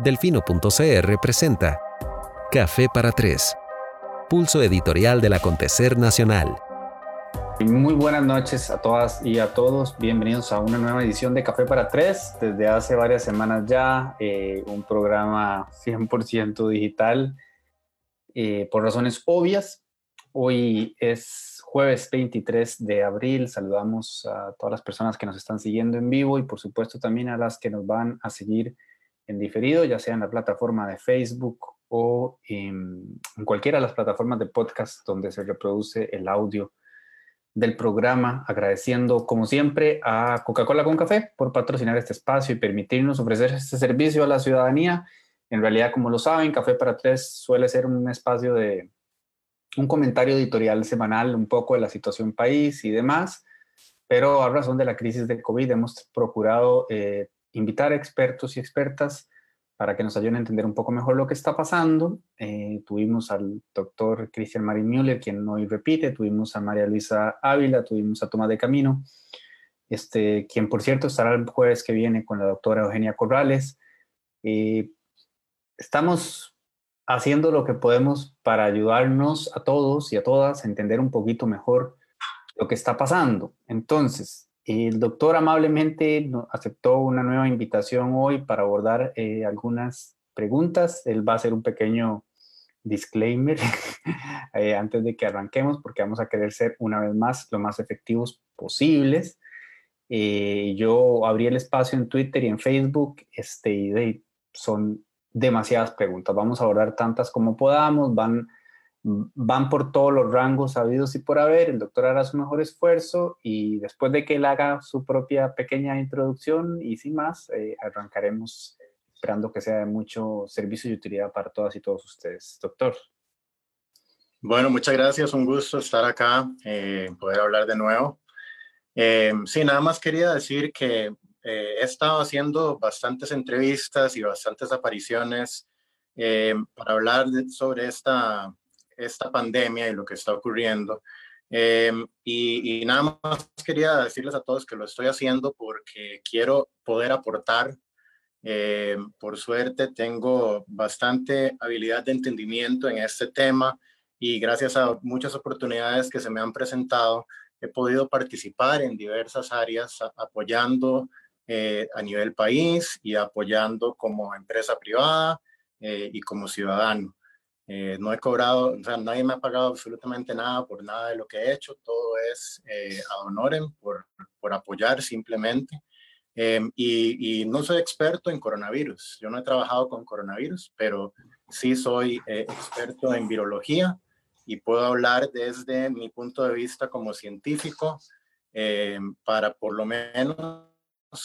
Delfino.cr presenta Café para Tres, pulso editorial del acontecer nacional. Muy buenas noches a todas y a todos. Bienvenidos a una nueva edición de Café para Tres. Desde hace varias semanas ya, eh, un programa 100% digital eh, por razones obvias. Hoy es jueves 23 de abril. Saludamos a todas las personas que nos están siguiendo en vivo y por supuesto también a las que nos van a seguir en diferido, ya sea en la plataforma de Facebook o en, cualquiera de las plataformas de podcast donde se reproduce el audio del programa, agradeciendo como siempre a Coca-Cola con Café por patrocinar este espacio y permitirnos ofrecer este servicio a la ciudadanía. En realidad, como lo saben, Café para Tres suele ser un espacio de un comentario editorial semanal, un poco de la situación país y demás, pero a razón de la crisis de COVID hemos procurado eh, invitar expertos y expertas para que nos ayuden a entender un poco mejor lo que está pasando. Eh, tuvimos al doctor Christian Marin Müller, quien hoy repite, tuvimos a María Luisa Ávila, tuvimos a Tomás de Camino, este, quien por cierto estará el jueves que viene con la doctora Eugenia Corrales. Eh, estamos haciendo lo que podemos para ayudarnos a todos y a todas a entender un poquito mejor lo que está pasando. Entonces, el doctor amablemente aceptó una nueva invitación hoy para abordar eh, algunas preguntas. Él va a hacer un pequeño disclaimer eh, antes de que arranquemos porque vamos a querer ser una vez más lo más efectivos posibles. Eh, yo abrí el espacio en Twitter y en Facebook este, y son demasiadas preguntas. Vamos a abordar tantas como podamos. Van van por todos los rangos sabidos y por haber, el doctor hará su mejor esfuerzo y después de que él haga su propia pequeña introducción y sin más, eh, arrancaremos esperando que sea de mucho servicio y utilidad para todas y todos ustedes. Doctor. Bueno, muchas gracias, un gusto estar acá, eh, poder hablar de nuevo. Eh, sí, nada más quería decir que he estado haciendo bastantes entrevistas y bastantes apariciones para hablar sobre esta esta pandemia y lo que está ocurriendo. Em, y, nada más quería decirles a todos que lo estoy haciendo porque quiero poder aportar. Em, por suerte tengo bastante habilidad de entendimiento en este tema y gracias a muchas oportunidades que se me han presentado, he podido participar en diversas áreas apoyando eh, a nivel país y apoyando como empresa privada eh, y como ciudadano. Eh, no he cobrado, o sea, nadie me ha pagado absolutamente nada por nada de lo que he hecho, todo es eh, ad honorem, por, por apoyar simplemente. Em, y, y, no soy experto en coronavirus, yo no he trabajado con coronavirus, pero sí soy eh, experto en virología y puedo hablar desde mi punto de vista como científico em, para por lo menos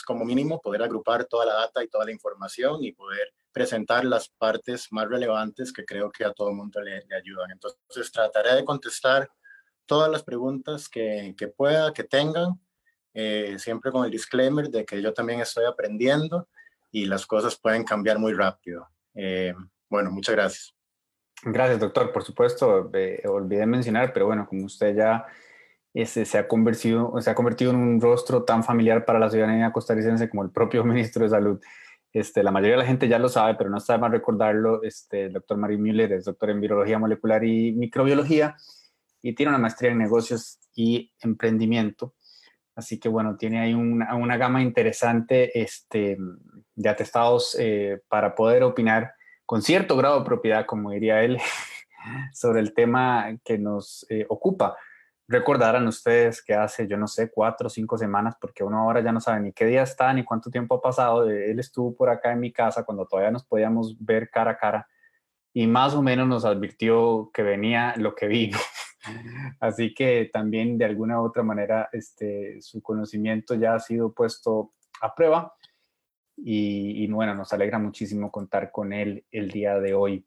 como mínimo poder agrupar toda la data y toda la información y poder presentar las partes más relevantes que creo que a todo el mundo le, ayudan. Entonces trataré de contestar todas las preguntas que, que pueda, que tengan, eh, siempre con el disclaimer de que yo también estoy aprendiendo y las cosas pueden cambiar muy rápido. Eh, bueno, muchas gracias. Gracias, doctor. Por supuesto, eh, olvidé mencionar, pero bueno, como usted ya este, se, ha convertido, se ha convertido en un rostro tan familiar para la ciudadanía costarricense como el propio ministro de Salud. Este, la mayoría de la gente ya lo sabe, pero no está de más recordarlo. Este, el doctor Marie Müller es doctor en virología molecular y microbiología y tiene una maestría en negocios y emprendimiento. Así que bueno, tiene ahí una, una gama interesante este, de atestados eh, para poder opinar con cierto grado de propiedad, como diría él, sobre el tema que nos eh, ocupa recordarán ustedes que hace, yo no sé, cuatro o cinco semanas, porque uno ahora ya no sabe ni qué día está ni cuánto tiempo ha pasado. Él estuvo por acá en mi casa cuando todavía nos podíamos ver cara a cara y más o menos nos advirtió que venía lo que vino. Así que también de alguna u otra manera este, su conocimiento ya ha sido puesto a prueba y, y bueno, nos alegra muchísimo contar con él el día de hoy.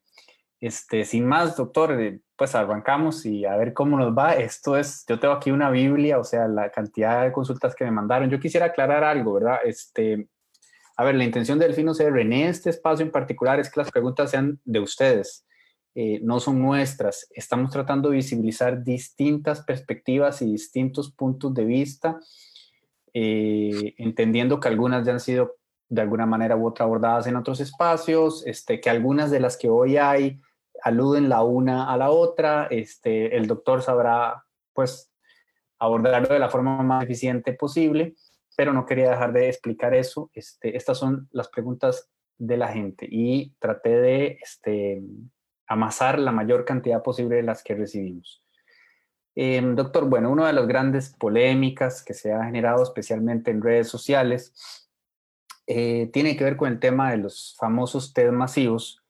Este, sin más, doctor, eh, pues arrancamos y a ver cómo nos va. Esto es, yo tengo aquí una Biblia, o sea, la cantidad de consultas que me mandaron. Yo quisiera aclarar algo, ¿verdad? Este, a ver, la intención del Delfino CR en este espacio en particular es que las preguntas sean de ustedes, eh, no son nuestras. Estamos tratando de visibilizar distintas perspectivas y distintos puntos de vista, eh, entendiendo que algunas ya han sido de alguna manera u otra abordadas en otros espacios, este, que algunas de las que hoy hay aluden la una a la otra, este, el doctor sabrá pues abordarlo de la forma más eficiente posible, pero no quería dejar de explicar eso. Este, estas son las preguntas de la gente y traté de este, amasar la mayor cantidad posible de las que recibimos. Em, doctor, bueno, una de las grandes polémicas que se ha generado especialmente en redes sociales eh, tiene que ver con el tema de los famosos test masivos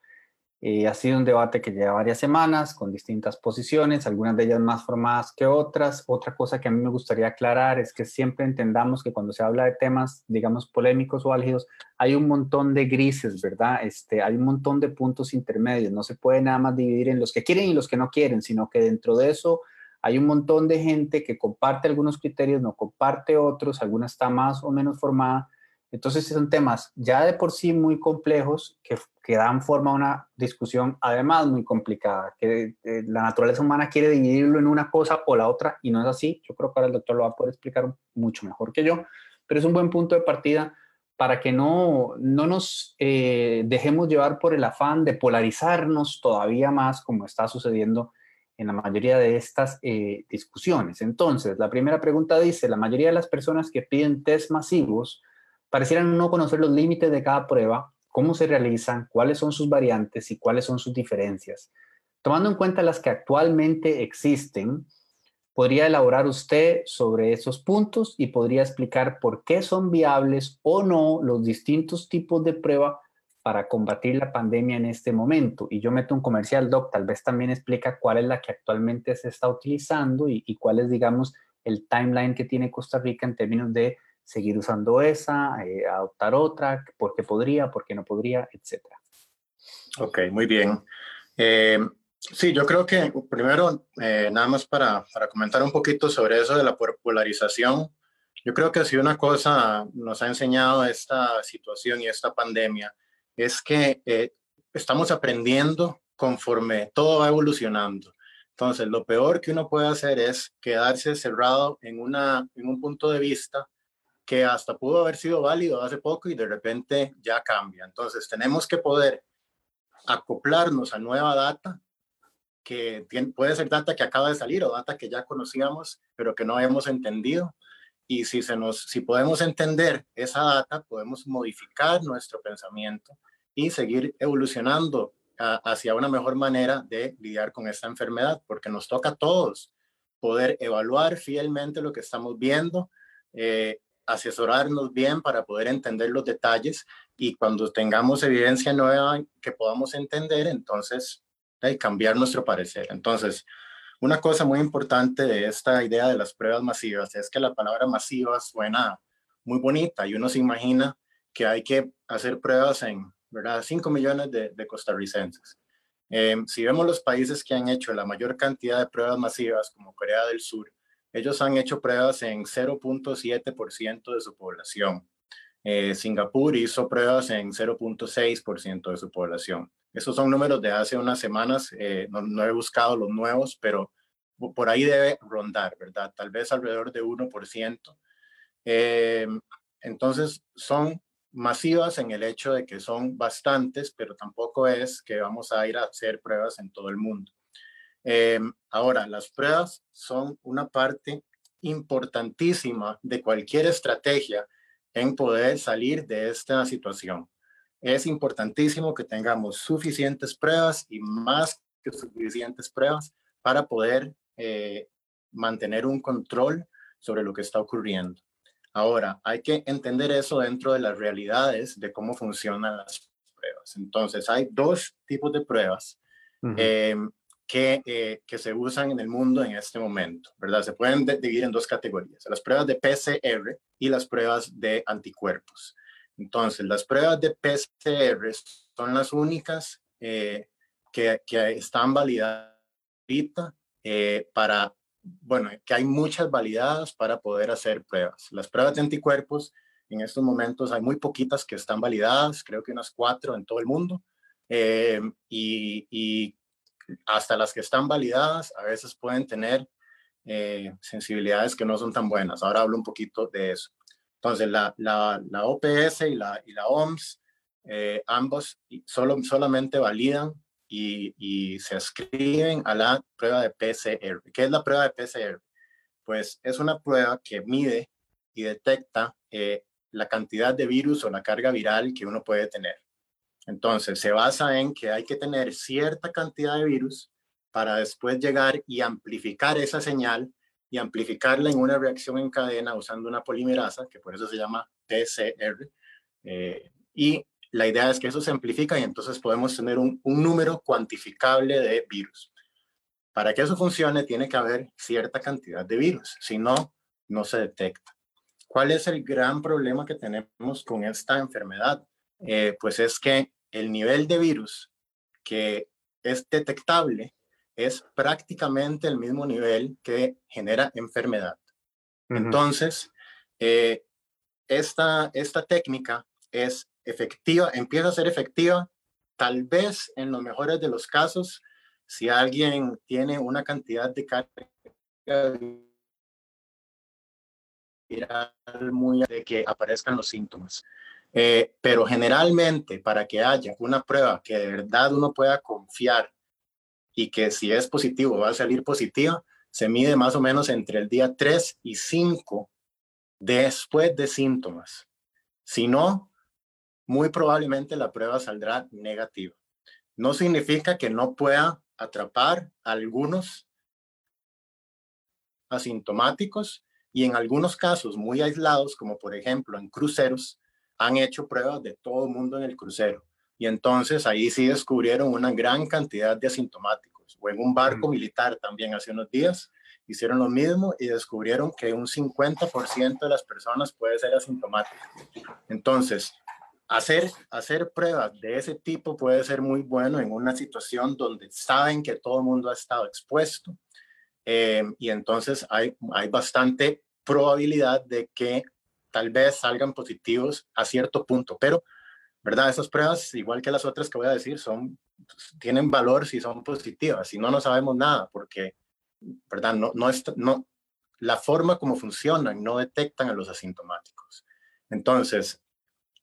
eh, ha sido un debate que lleva varias semanas con distintas posiciones, algunas de ellas más formadas que otras. Otra cosa que a mí me gustaría aclarar es que siempre entendamos que cuando se habla de temas, digamos, polémicos o álgidos, hay un montón de grises, ¿verdad? Este, hay un montón de puntos intermedios. No se puede nada más dividir en los que quieren y los que no quieren, sino que dentro de eso hay un montón de gente que comparte algunos criterios, no comparte otros, alguna está más o menos formada entonces son temas ya de por sí muy complejos que, dan forma a una discusión además muy complicada, que eh, la naturaleza humana quiere dividirlo en una cosa o la otra y no es así. Yo creo que ahora el doctor lo va a poder explicar mucho mejor que yo, pero es un buen punto de partida para que no, no nos eh, dejemos llevar por el afán de polarizarnos todavía más como está sucediendo en la mayoría de estas eh, discusiones. Entonces, la primera pregunta dice, la mayoría de las personas que piden test masivos parecieran no conocer los límites de cada prueba, cómo se realizan, cuáles son sus variantes y cuáles son sus diferencias. Tomando en cuenta las que actualmente existen, podría elaborar usted sobre esos puntos y podría explicar por qué son viables o no los distintos tipos de prueba para combatir la pandemia en este momento. Y yo meto un comercial, Doc, tal vez también explica cuál es la que actualmente se está utilizando y, y cuál es, digamos, el timeline que tiene Costa Rica en términos de seguir usando esa, eh, adoptar otra, porque podría, porque no podría, etcétera. Ok, muy bien. Eh, sí, yo creo que primero, eh, nada más para, para, comentar un poquito sobre eso de la polarización, yo creo que si una cosa nos ha enseñado esta situación y esta pandemia es que estamos aprendiendo conforme todo va evolucionando. Entonces, lo peor que uno puede hacer es quedarse cerrado en, una, en un punto de vista que hasta pudo haber sido válido hace poco y de repente ya cambia. Entonces tenemos que poder acoplarnos a nueva data que puede ser data que acaba de salir o data que ya conocíamos pero que no habíamos entendido. Y si, se nos, si podemos entender esa data, podemos modificar nuestro pensamiento y seguir evolucionando hacia una mejor manera de lidiar con esta enfermedad, porque nos toca a todos poder evaluar fielmente lo que estamos viendo, eh, asesorarnos bien para poder entender los detalles y cuando tengamos evidencia nueva que podamos entender, entonces hay cambiar nuestro parecer. Entonces, una cosa muy importante de esta idea de las pruebas masivas es que la palabra masiva suena muy bonita y uno se imagina que hay que hacer pruebas en, ¿verdad?, 5 millones de, costarricenses. Em, si vemos los países que han hecho la mayor cantidad de pruebas masivas, como Corea del Sur, ellos han hecho pruebas en 0.7% de su población. Eh, Singapur hizo pruebas en 0.6% de su población. Esos son números de hace unas semanas. Eh, no, he buscado los nuevos, pero por ahí debe rondar, ¿verdad? Tal vez alrededor de 1%. Eh, entonces, son masivas en el hecho de que son bastantes, pero tampoco es que vamos a ir a hacer pruebas en todo el mundo. Eh, ahora, las pruebas son una parte importantísima de cualquier estrategia en poder salir de esta situación. Es importantísimo que tengamos suficientes pruebas y más que suficientes pruebas para poder eh, mantener un control sobre lo que está ocurriendo. Ahora, hay que entender eso dentro de las realidades de cómo funcionan las pruebas. Entonces, hay dos tipos de pruebas que, eh, que, se usan en el mundo en este momento, ¿verdad? Se pueden dividir en dos categorías, las pruebas de PCR y las pruebas de anticuerpos. Entonces, las pruebas de PCR son las únicas eh, que, que, están validadas ahorita eh, para, bueno, que hay muchas validadas para poder hacer pruebas. Las pruebas de anticuerpos, en estos momentos hay muy poquitas que están validadas, creo que unas cuatro en todo el mundo. y, y hasta las que están validadas a veces pueden tener eh, sensibilidades que no son tan buenas. Ahora hablo un poquito de eso. Entonces, la, la, la OPS y la, y la OMS, eh, ambos solo, solamente validan y, y, se escriben a la prueba de PCR. ¿Qué es la prueba de PCR? Pues es una prueba que mide y detecta eh, la cantidad de virus o la carga viral que uno puede tener. Entonces, se basa en que hay que tener cierta cantidad de virus para después llegar y amplificar esa señal y amplificarla en una reacción en cadena usando una polimerasa, que por eso se llama PCR. Eh, y la idea es que eso se amplifica y entonces podemos tener un, un número cuantificable de virus. Para que eso funcione, tiene que haber cierta cantidad de virus, si no, no se detecta. ¿Cuál es el gran problema que tenemos con esta enfermedad? Eh, pues es que el nivel de virus que es detectable es prácticamente el mismo nivel que genera enfermedad. Entonces, eh, esta, esta técnica es efectiva, empieza a ser efectiva, tal vez en los mejores de los casos, si alguien tiene una cantidad de carga muy de que aparezcan los síntomas. Eh, pero generalmente para que haya una prueba que de verdad uno pueda confiar y que si es positivo va a salir positiva, se mide más o menos entre el día 3 y 5 después de síntomas. Si no, muy probablemente la prueba saldrá negativa. No significa que no pueda atrapar a algunos asintomáticos, y en algunos casos muy aislados, como por ejemplo en cruceros, han hecho pruebas de todo el mundo en el crucero. Y entonces ahí sí descubrieron una gran cantidad de asintomáticos. O en un barco militar también hace unos días hicieron lo mismo y descubrieron que un 50% de las personas puede ser asintomático. Entonces, hacer, hacer pruebas de ese tipo puede ser muy bueno en una situación donde saben que todo el mundo ha estado expuesto. Eh, y entonces hay, hay bastante probabilidad de que tal vez salgan positivos a cierto punto, pero, ¿verdad? Esas pruebas, igual que las otras que voy a decir, son, tienen valor si son positivas, si no, no sabemos nada, porque, ¿verdad? No, no, no, la forma como funcionan no detectan a los asintomáticos. Entonces,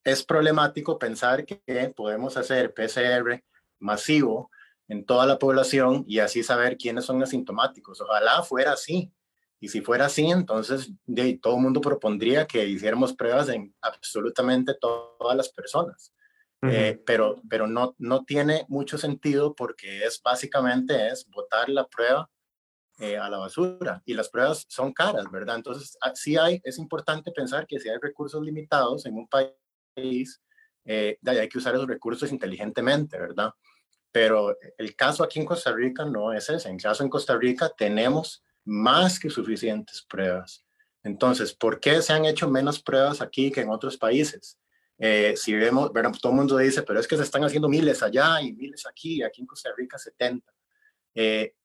es problemático pensar que podemos hacer PCR masivo en toda la población y así saber quiénes son asintomáticos. Ojalá fuera así, y si fuera así, entonces de, todo el mundo propondría que hiciéramos pruebas en absolutamente todas las personas. Eh, pero pero no, no tiene mucho sentido porque es básicamente es botar la prueba eh, a la basura y las pruebas son caras, ¿verdad? Entonces, ah, sí hay, es importante pensar que si hay recursos limitados en un país, eh, hay que usar esos recursos inteligentemente, ¿verdad? Pero el caso aquí en Costa Rica no es ese. En caso en Costa Rica tenemos más que suficientes pruebas. Entonces, ¿por qué se han hecho menos pruebas aquí que en otros países? Eh, si vemos, bueno, todo el mundo dice, pero es que se están haciendo miles allá y miles aquí, aquí en Costa Rica 70. Eh,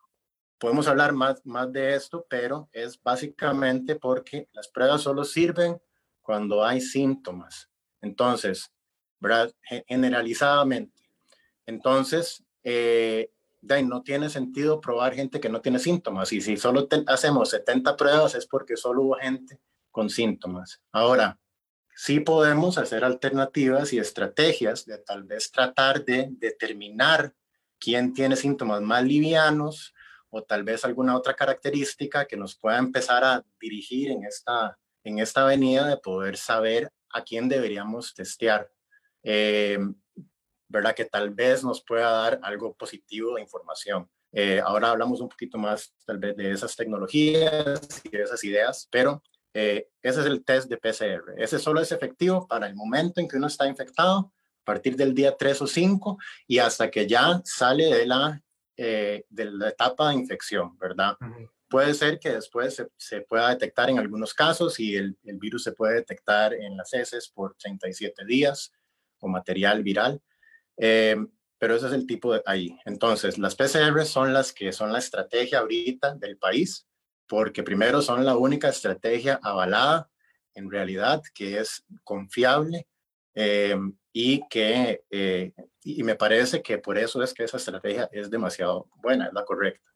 podemos hablar más, más de esto, pero es básicamente porque las pruebas solo sirven cuando hay síntomas. Entonces, ¿verdad? Generalizadamente. Entonces, eh, no tiene sentido probar gente que no tiene síntomas. Y si solo hacemos 70 pruebas es porque solo hubo gente con síntomas. Ahora, sí podemos hacer alternativas y estrategias de tal vez tratar de determinar quién tiene síntomas más livianos o tal vez alguna otra característica que nos pueda empezar a dirigir en esta, en esta avenida de poder saber a quién deberíamos testear. Eh, ¿verdad? Que tal vez nos pueda dar algo positivo de información. Eh, ahora hablamos un poquito más tal vez de esas tecnologías y de esas ideas, pero eh, ese es el test de PCR. Ese solo es efectivo para el momento en que uno está infectado, a partir del día 3 o 5 y hasta que ya sale de la, eh, de la etapa de infección, ¿verdad? Puede ser que después se, se, pueda detectar en algunos casos y el, el virus se puede detectar en las heces por 37 días o material viral, eh, pero ese es el tipo de ahí. Entonces, las PCR son las que son la estrategia ahorita del país, porque primero son la única estrategia avalada en realidad que es confiable eh, y que eh, y me parece que por eso es que esa estrategia es demasiado buena, es la correcta.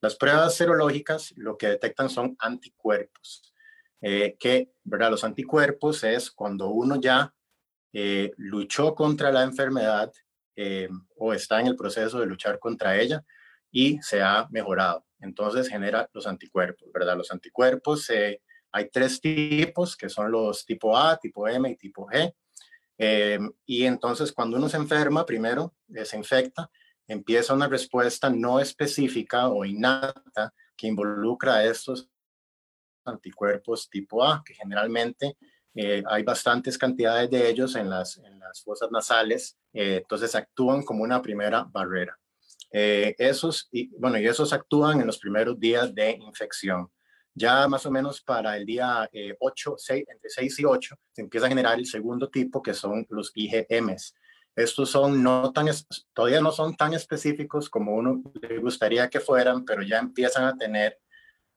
Las pruebas serológicas lo que detectan son anticuerpos. que ¿verdad? los anticuerpos es cuando uno ya luchó contra la enfermedad o está en el proceso de luchar contra ella y se ha mejorado. Entonces genera los anticuerpos, ¿verdad? Los anticuerpos, hay tres tipos, que son los tipo A, tipo M y tipo G. y entonces cuando uno se enferma, primero se infecta, empieza una respuesta no específica o innata que involucra a estos anticuerpos tipo A, que generalmente eh, hay bastantes cantidades de ellos en las, fosas nasales, eh, entonces actúan como una primera barrera. Eh, esos, bueno, y esos actúan en los primeros días de infección. Ya más o menos para el día 8, 6, entre 6 y 8, se empieza a generar el segundo tipo, que son los IgMs, estos son no tan, todavía no son tan específicos como uno le gustaría que fueran, pero ya empiezan a tener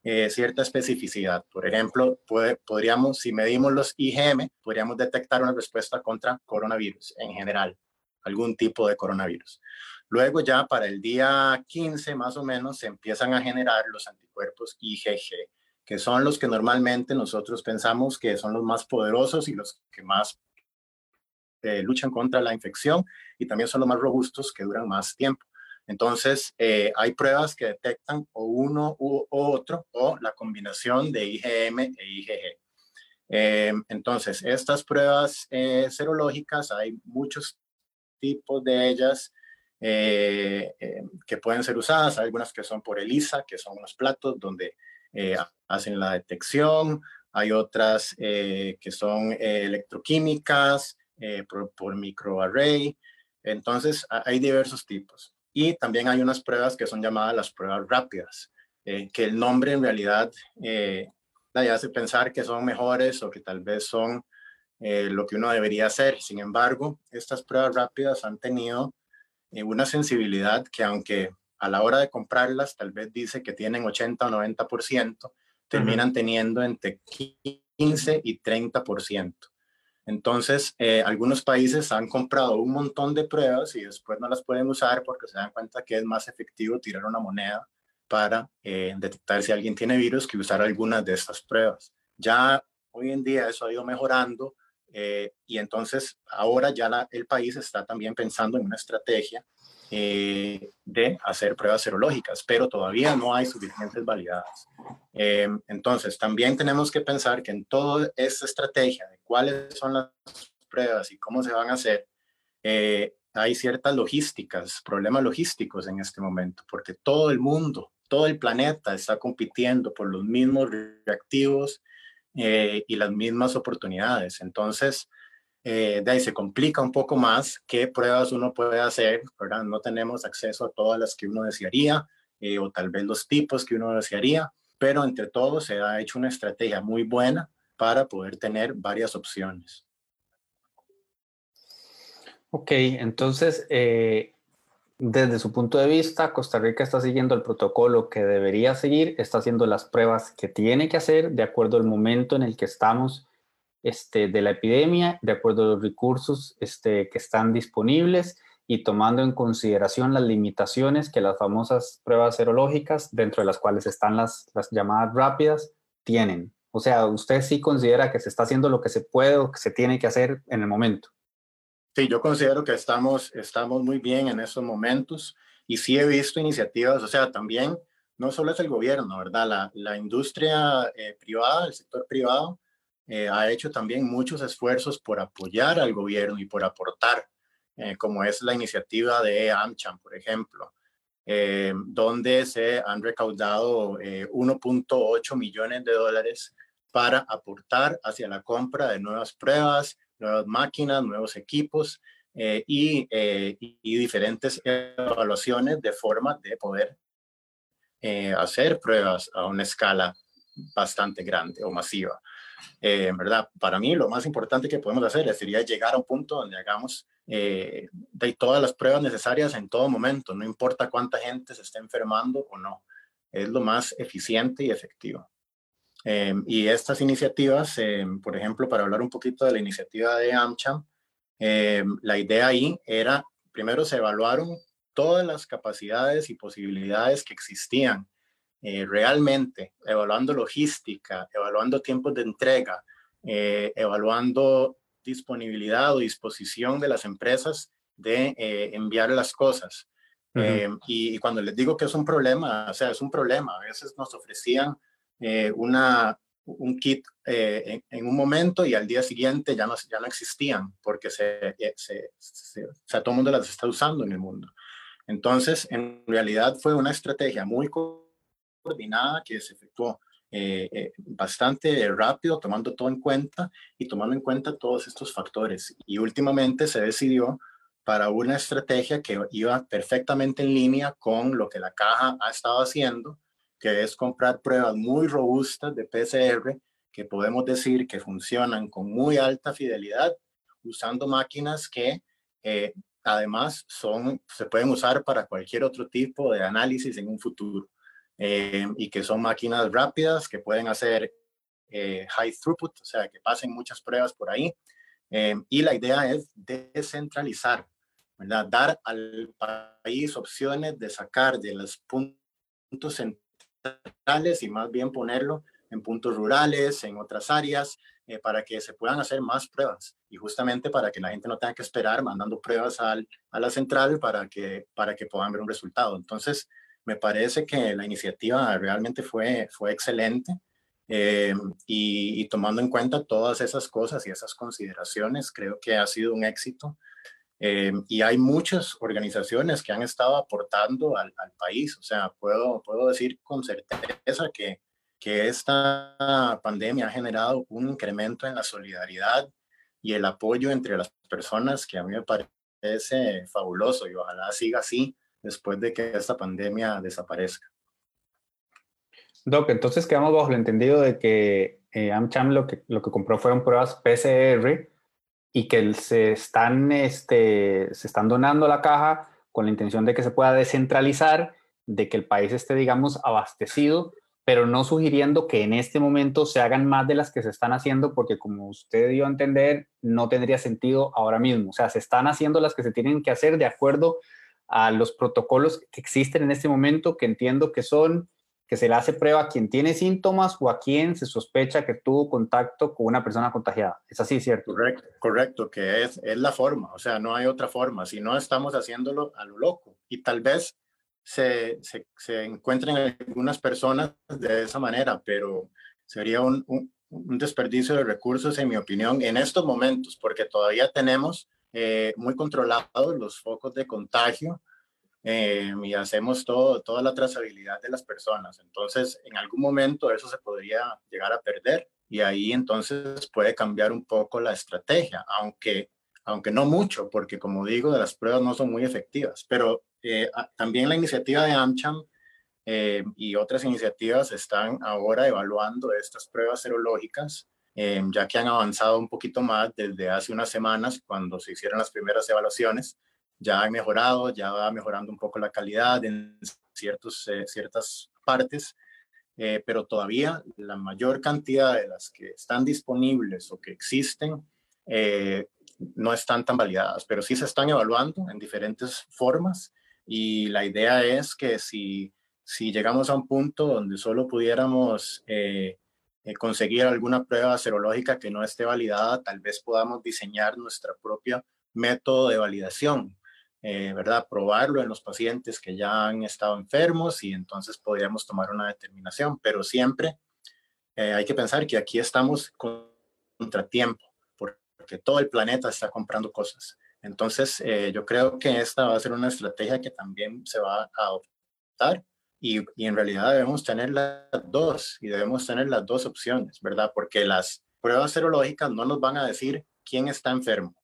eh, cierta especificidad. Por ejemplo, podríamos, si medimos los IgM, podríamos detectar una respuesta contra coronavirus en general, algún tipo de coronavirus. Luego ya para el día 15 más o menos se empiezan a generar los anticuerpos IgG, que son los que normalmente nosotros pensamos que son los más poderosos y los que más eh, luchan contra la infección y también son los más robustos que duran más tiempo. Entonces, eh, hay pruebas que detectan o uno u otro o la combinación de IgM e IgG. Eh, entonces, estas pruebas serológicas, hay muchos tipos de ellas que pueden ser usadas. Hay algunas que son por ELISA, que son unos platos donde hacen la detección. Hay otras que son electroquímicas, eh, por, microarray. Entonces, hay diversos tipos. Y también hay unas pruebas que son llamadas las pruebas rápidas, eh, que el nombre en realidad eh, hace pensar que son mejores o que tal vez son eh, lo que uno debería hacer. Sin embargo, estas pruebas rápidas han tenido una sensibilidad que aunque a la hora de comprarlas tal vez dice que tienen 80 o 90%, terminan teniendo entre 15 y 30%. Entonces, eh, algunos países han comprado un montón de pruebas y después no las pueden usar porque se dan cuenta que es más efectivo tirar una moneda para eh, detectar si alguien tiene virus que usar algunas de estas pruebas. Ya hoy en día eso ha ido mejorando eh, y entonces ahora ya el país está también pensando en una estrategia eh, de hacer pruebas serológicas, pero todavía no hay suficientes validadas. Eh, entonces, también tenemos que pensar que en toda esta estrategia de cuáles son las pruebas y cómo se van a hacer, eh, hay ciertas logísticas, problemas logísticos en este momento, porque todo el mundo, todo el planeta está compitiendo por los mismos reactivos y las mismas oportunidades. Entonces, eh, de ahí se complica un poco más qué pruebas uno puede hacer, ¿verdad? No tenemos acceso a todas las que uno desearía eh, o tal vez los tipos que uno desearía, pero entre todos se ha hecho una estrategia muy buena para poder tener varias opciones. Ok, entonces, eh, desde su punto de vista, Costa Rica está siguiendo el protocolo que debería seguir, está haciendo las pruebas que tiene que hacer de acuerdo al momento en el que estamos este, de la epidemia, de acuerdo a los recursos este, que están disponibles y tomando en consideración las limitaciones que las famosas pruebas serológicas, dentro de las cuales están las, las llamadas rápidas, tienen. O sea, usted sí considera que se está haciendo lo que se puede o que se tiene que hacer en el momento. Sí, yo considero que estamos, estamos muy bien en esos momentos y sí he visto iniciativas, o sea, también no solo es el gobierno, ¿verdad? La, la industria eh, privada, el sector privado, eh, ha hecho también muchos esfuerzos por apoyar al gobierno y por aportar, eh, como es la iniciativa de AmCham, por ejemplo, eh, donde se han recaudado 1.8 millones de dólares para aportar hacia la compra de nuevas pruebas, nuevas máquinas, nuevos equipos y, y, diferentes evaluaciones de forma de poder hacer pruebas a una escala bastante grande o masiva. Eh, ¿verdad? Para mí lo más importante que podemos hacer sería llegar a un punto donde hagamos eh, de todas las pruebas necesarias en todo momento, no importa cuánta gente se esté enfermando o no, es lo más eficiente y efectivo. Eh, y estas iniciativas, por ejemplo, para hablar un poquito de la iniciativa de AmCham, la idea ahí era, primero se evaluaron todas las capacidades y posibilidades que existían eh, realmente, evaluando logística, evaluando tiempos de entrega, eh, evaluando disponibilidad o disposición de las empresas de enviar las cosas. y, cuando les digo que es un problema, o sea, es un problema. A veces nos ofrecían una, un kit en, un momento y al día siguiente ya no, ya no existían porque se, se, se, todo el mundo las está usando en el mundo. Entonces, en realidad fue una estrategia muy coordinada que se efectuó eh, eh, bastante rápido, tomando todo en cuenta y tomando en cuenta todos estos factores. Y últimamente se decidió para una estrategia que iba perfectamente en línea con lo que la caja ha estado haciendo, que es comprar pruebas muy robustas de PCR que podemos decir que funcionan con muy alta fidelidad usando máquinas que eh, además son, se pueden usar para cualquier otro tipo de análisis en un futuro eh, y que son máquinas rápidas que pueden hacer eh, high throughput, o sea, que pasen muchas pruebas por ahí. Eh, y la idea es descentralizar, ¿verdad? dar al país opciones de sacar de los puntos centrales y más bien ponerlo en puntos rurales, en otras áreas, eh, para que se puedan hacer más pruebas y justamente para que la gente no tenga que esperar mandando pruebas al, a la central para que, para que puedan ver un resultado. Entonces, me parece que la iniciativa realmente fue, fue excelente eh, y, tomando en cuenta todas esas cosas y esas consideraciones, creo que ha sido un éxito. Eh, y hay muchas organizaciones que han estado aportando al, al, país. O sea, puedo, puedo decir con certeza que que esta pandemia ha generado un incremento en la solidaridad y el apoyo entre las personas que a mí me parece fabuloso y ojalá siga así después de que esta pandemia desaparezca. Doc, entonces quedamos bajo el entendido de que eh, AmCham lo que, lo que compró fueron pruebas PCR y que se están, este, se están donando la caja con la intención de que se pueda descentralizar, de que el país esté, digamos, abastecido pero no sugiriendo que en este momento se hagan más de las que se están haciendo, porque como usted dio a entender, no tendría sentido ahora mismo. O sea, se están haciendo las que se tienen que hacer de acuerdo a los protocolos que existen en este momento, que entiendo que son que se le hace prueba a quien tiene síntomas o a quien se sospecha que tuvo contacto con una persona contagiada. ¿Es así, cierto? Correcto, correcto que es, es la forma, o sea, no hay otra forma, si no estamos haciéndolo a lo loco. Y tal vez se, se, se encuentren algunas personas de esa manera, pero sería un, un, desperdicio de recursos, en mi opinión, en estos momentos, porque todavía tenemos eh, muy controlados los focos de contagio eh, y hacemos todo, toda la trazabilidad de las personas. Entonces, en algún momento eso se podría llegar a perder y ahí entonces puede cambiar un poco la estrategia, aunque, aunque no mucho, porque como digo, las pruebas no son muy efectivas, pero eh, también la iniciativa de AmCham eh, y otras iniciativas están ahora evaluando estas pruebas serológicas, eh, ya que han avanzado un poquito más desde hace unas semanas cuando se hicieron las primeras evaluaciones. Ya han mejorado, ya va mejorando un poco la calidad en ciertos, ciertas partes, pero todavía la mayor cantidad de las que están disponibles o que existen no están tan validadas, pero sí se están evaluando en diferentes formas y la idea es que si, si llegamos a un punto donde solo pudiéramos eh, eh, conseguir alguna prueba serológica que no esté validada, tal vez podamos diseñar nuestra propia método de validación, eh, ¿verdad? Probarlo en los pacientes que ya han estado enfermos y entonces podríamos tomar una determinación, pero siempre hay que pensar que aquí estamos contra tiempo, porque todo el planeta está comprando cosas. Entonces, eh, yo creo que esta va a ser una estrategia que también se va a adoptar y, y, en realidad debemos tener las dos y debemos tener las dos opciones, ¿verdad? Porque las pruebas serológicas no nos van a decir quién está enfermo,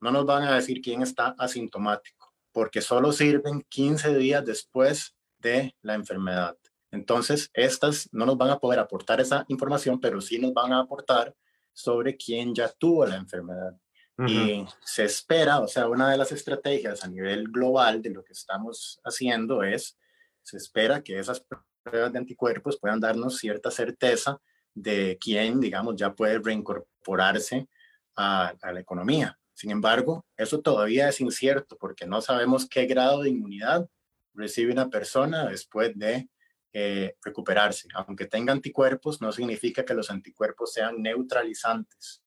no nos van a decir quién está asintomático, porque solo sirven 15 días después de la enfermedad. Entonces, estas no nos van a poder aportar esa información, pero sí nos van a aportar sobre quién ya tuvo la enfermedad. Y se espera, o sea, una de las estrategias a nivel global de lo que estamos haciendo es, se espera que esas pruebas de anticuerpos puedan darnos cierta certeza de quién, digamos, ya puede reincorporarse a, la economía. Sin embargo, eso todavía es incierto porque no sabemos qué grado de inmunidad recibe una persona después de eh, recuperarse. Aunque tenga anticuerpos, no significa que los anticuerpos sean neutralizantes,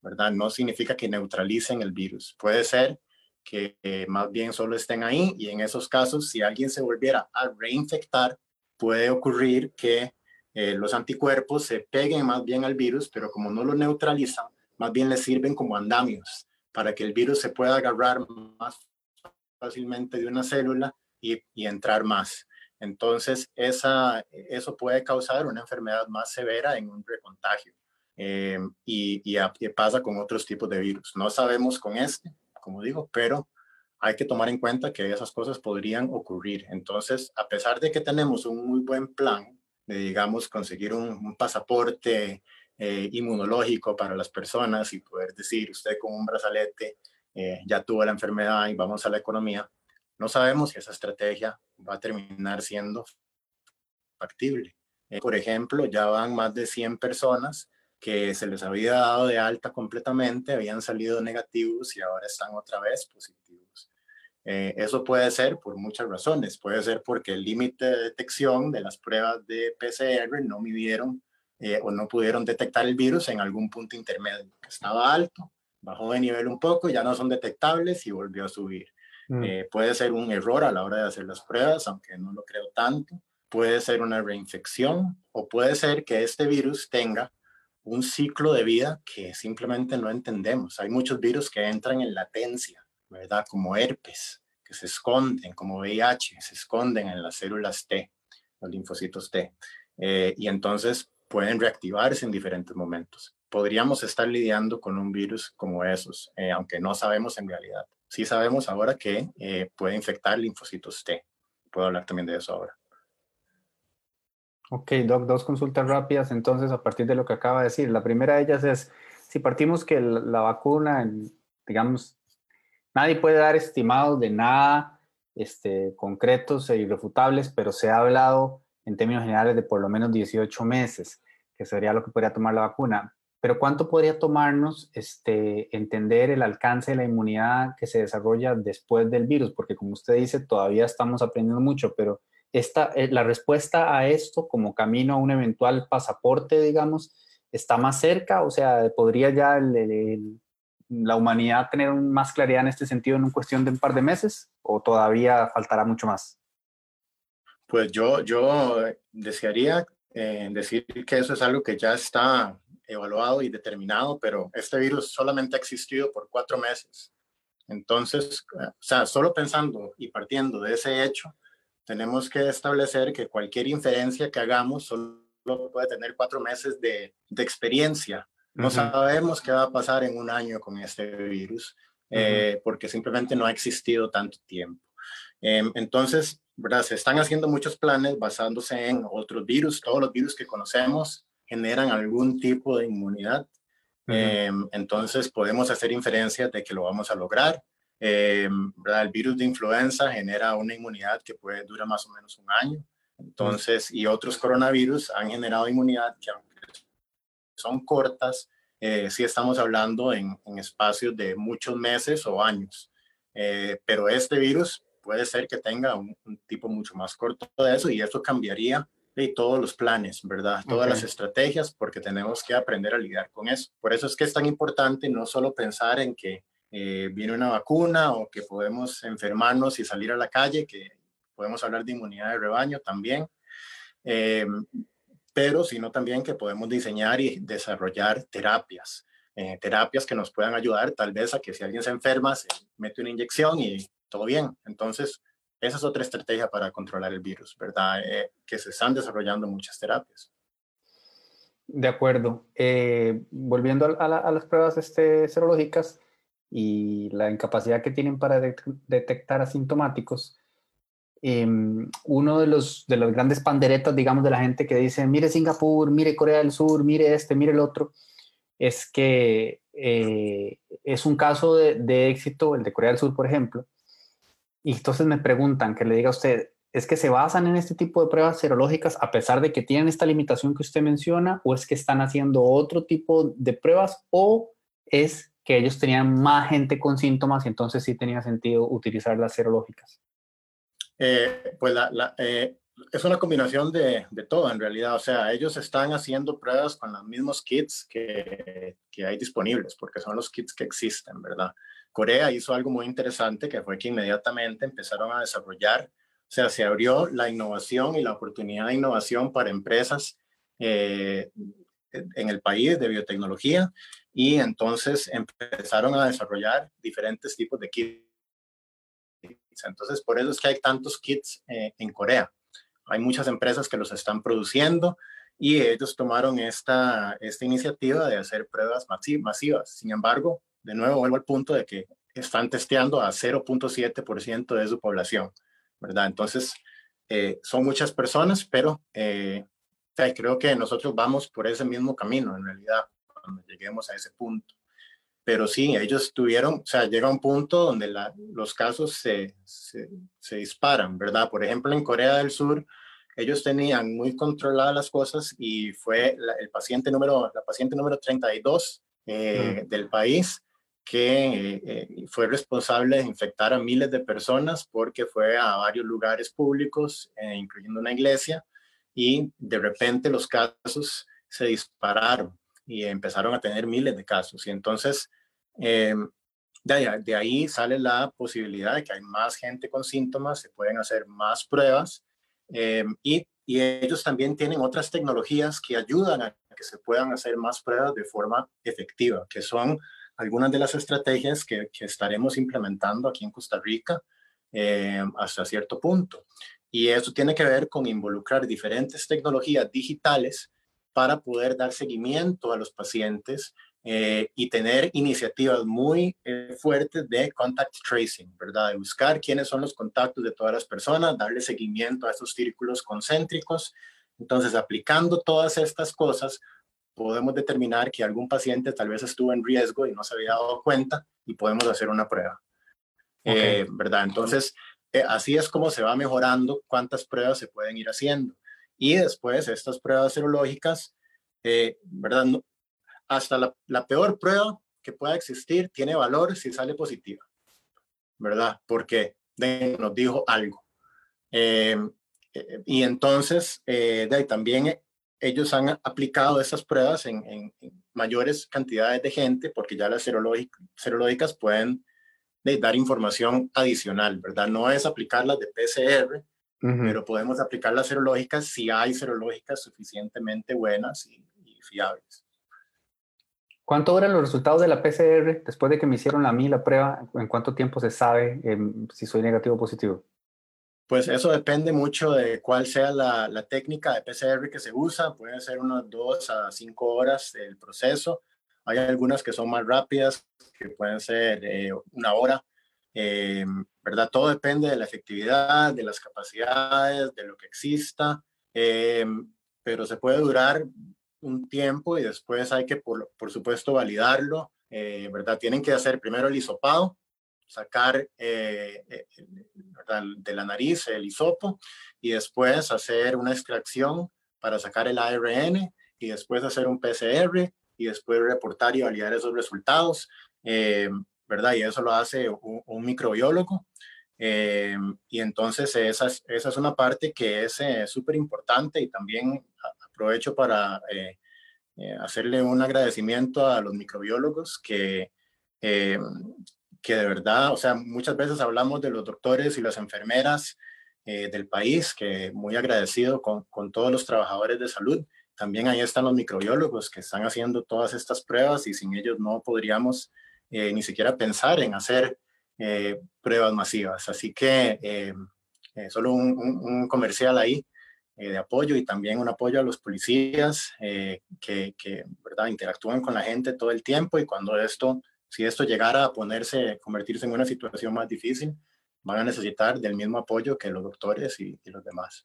¿verdad? No significa que neutralicen el virus. Puede ser que eh, más bien solo estén ahí y en esos casos, si alguien se volviera a reinfectar, puede ocurrir que eh, los anticuerpos se peguen más bien al virus, pero como no lo neutralizan, más bien les sirven como andamios para que el virus se pueda agarrar más fácilmente de una célula y, entrar más. Entonces, esa, eso puede causar una enfermedad más severa en un recontagio. Eh, y, y, pasa con otros tipos de virus. No sabemos con este, como digo, pero hay que tomar en cuenta que esas cosas podrían ocurrir. Entonces, a pesar de que tenemos un muy buen plan de, digamos, conseguir un, pasaporte eh, inmunológico para las personas y poder decir, usted con un brazalete eh, ya tuvo la enfermedad y vamos a la economía, no sabemos si esa estrategia va a terminar siendo factible. Eh, por ejemplo, ya van más de 100 personas que se les había dado de alta completamente, habían salido negativos y ahora están otra vez positivos. Eh, eso puede ser por muchas razones. Puede ser porque el límite de detección de las pruebas de PCR no midieron eh, o no pudieron detectar el virus en algún punto intermedio. Estaba alto, bajó de nivel un poco, ya no son detectables y volvió a subir. Mm. Eh, puede ser un error a la hora de hacer las pruebas, aunque no lo creo tanto. Puede ser una reinfección o puede ser que este virus tenga un ciclo de vida que simplemente no entendemos. Hay muchos virus que entran en latencia, ¿verdad? Como herpes, que se esconden, como VIH, se esconden en las células T, los linfocitos T. Eh, y entonces pueden reactivarse en diferentes momentos. Podríamos estar lidiando con un virus como esos, eh, aunque no sabemos en realidad. Sí sabemos ahora que eh, puede infectar linfocitos T. Puedo hablar también de eso ahora. Ok, Doc, dos consultas rápidas entonces a partir de lo que acaba de decir. La primera de ellas es, si partimos que la, vacuna, digamos, nadie puede dar estimados de nada este, concretos e irrefutables, pero se ha hablado en términos generales de por lo menos 18 meses, que sería lo que podría tomar la vacuna. Pero ¿cuánto podría tomarnos este, entender el alcance de la inmunidad que se desarrolla después del virus? Porque como usted dice, todavía estamos aprendiendo mucho, pero esta, eh, la respuesta a esto como camino a un eventual pasaporte, digamos, está más cerca, o sea, podría ya la humanidad tener más claridad en este sentido en cuestión de un par de meses o todavía faltará mucho más? Pues yo, yo desearía eh, decir que eso es algo que ya está evaluado y determinado, pero este virus solamente ha existido por cuatro meses. Entonces, o sea, solo pensando y partiendo de ese hecho, tenemos que establecer que cualquier inferencia que hagamos solo puede tener cuatro meses de, experiencia. No sabemos qué va a pasar en un año con este virus, eh, porque simplemente no ha existido tanto tiempo. Em, entonces, ¿verdad? se están haciendo muchos planes basándose en otros virus. Todos los virus que conocemos generan algún tipo de inmunidad. Em, entonces, podemos hacer inferencias de que lo vamos a lograr. Eh, el virus de influenza genera una inmunidad que puede durar más o menos un año. Entonces, y otros coronavirus han generado inmunidad que aunque son cortas, eh, sí estamos hablando en, espacios de muchos meses o años. Eh, pero este virus puede ser que tenga un, tipo mucho más corto de eso y eso cambiaría de todos los planes, ¿verdad? Todas las estrategias porque tenemos que aprender a lidiar con eso. Por eso es que es tan importante no solo pensar en que eh, viene una vacuna o que podemos enfermarnos y salir a la calle, que podemos hablar de inmunidad de rebaño también, eh, pero sino también que podemos diseñar y desarrollar terapias, eh, terapias que nos puedan ayudar tal vez a que si alguien se enferma, se mete una inyección y todo bien. Entonces, esa es otra estrategia para controlar el virus, ¿verdad? que se están desarrollando muchas terapias. De acuerdo. volviendo a, las pruebas este, serológicas, y la incapacidad que tienen para detectar asintomáticos, em, uno de los de las grandes panderetas, digamos, de la gente que dice, mire Singapur, mire Corea del Sur, mire este, mire el otro, es que eh, es un caso de, de, éxito, el de Corea del Sur, por ejemplo, y entonces me preguntan, que le diga a usted, ¿es que se basan en este tipo de pruebas serológicas a pesar de que tienen esta limitación que usted menciona, o es que están haciendo otro tipo de pruebas, o es que ellos tenían más gente con síntomas y entonces sí tenía sentido utilizar las serológicas. Eh, pues la, la, eh, es una combinación de, de, todo en realidad. O sea, ellos están haciendo pruebas con los mismos kits que, que, hay disponibles, porque son los kits que existen, ¿verdad? Corea hizo algo muy interesante, que fue que inmediatamente empezaron a desarrollar, o sea, se abrió la innovación y la oportunidad de innovación para empresas eh, en el país de biotecnología y entonces empezaron a desarrollar diferentes tipos de kits. Entonces, por eso es que hay tantos kits eh, en Corea hay muchas empresas que los están produciendo y ellos tomaron esta, esta iniciativa de hacer pruebas masivas. Sin embargo, de nuevo vuelvo al punto de que están testeando a 0.7% de su población, ¿verdad? Entonces, eh, son muchas personas, pero eh, creo que nosotros vamos por ese mismo camino, en realidad, cuando lleguemos a ese punto. Pero sí, ellos tuvieron, o sea, llega un punto donde los casos se, se, se disparan, ¿verdad? Por ejemplo, en Corea del Sur, ellos tenían muy controladas las cosas y fue el paciente número, la paciente número 32 eh, del país que eh, fue responsable de infectar a miles de personas porque fue a varios lugares públicos, eh, incluyendo una iglesia, y de repente los casos se dispararon y empezaron a tener miles de casos. Y entonces, de, de ahí sale la posibilidad de que hay más gente con síntomas, se pueden hacer más pruebas eh, y, y, ellos también tienen otras tecnologías que ayudan a que se puedan hacer más pruebas de forma efectiva, que son algunas de las estrategias que, que estaremos implementando aquí en Costa Rica eh, hasta cierto punto. Y eso tiene que ver con involucrar diferentes tecnologías digitales para poder dar seguimiento a los pacientes eh, y tener iniciativas muy eh, fuertes de contact tracing, ¿verdad? De buscar quiénes son los contactos de todas las personas, darle seguimiento a estos círculos concéntricos. Entonces, aplicando todas estas cosas, podemos determinar que algún paciente tal vez estuvo en riesgo y no se había dado cuenta y podemos hacer una prueba. Eh, ¿Verdad? Entonces, así es como se va mejorando cuántas pruebas se pueden ir haciendo. Y después, estas pruebas serológicas, ¿verdad? hasta la, peor prueba que pueda existir tiene valor si sale positiva, ¿verdad? Porque nos dijo algo. Em, eh, y entonces, eh, de ahí también ellos han aplicado esas pruebas en, mayores cantidades de gente, porque ya las serológicas pueden dar información adicional, ¿verdad? No es aplicarlas de PCR, pero podemos aplicar las serológicas si hay serológicas suficientemente buenas y fiables. ¿Cuánto duran los resultados de la PCR después de que me hicieron a mí la prueba? ¿En cuánto tiempo se sabe em, si soy negativo o positivo? Pues eso depende mucho de cuál sea la, la, técnica de PCR que se usa. Puede ser unas dos a cinco horas el proceso. Hay algunas que son más rápidas, que pueden ser eh, una hora. Eh, ¿Verdad? Todo depende de la efectividad, de las capacidades, de lo que exista. Eh, pero se puede durar un tiempo y después hay que, por, por supuesto, validarlo, eh, ¿verdad? Tienen que hacer primero el hisopado, sacar eh, eh, de la nariz el hisopo y después hacer una extracción para sacar el ARN y después hacer un PCR y después reportar y validar esos resultados, ¿verdad? Y eso lo hace un, microbiólogo. y entonces esa es, esa es una parte que es súper importante y también aprovecho para eh, eh, hacerle un agradecimiento a los microbiólogos que, eh, que de verdad, o sea, muchas veces hablamos de los doctores y las enfermeras del país, que muy agradecido con, con, todos los trabajadores de salud. También ahí están los microbiólogos que están haciendo todas estas pruebas y sin ellos no podríamos ni siquiera pensar en hacer pruebas masivas. Así que solo un, un comercial ahí eh, de apoyo y también un apoyo a los policías eh, que, que, ¿verdad? interactúan con la gente todo el tiempo y cuando esto, si esto llegara a ponerse, convertirse en una situación más difícil, van a necesitar del mismo apoyo que los doctores y, los demás.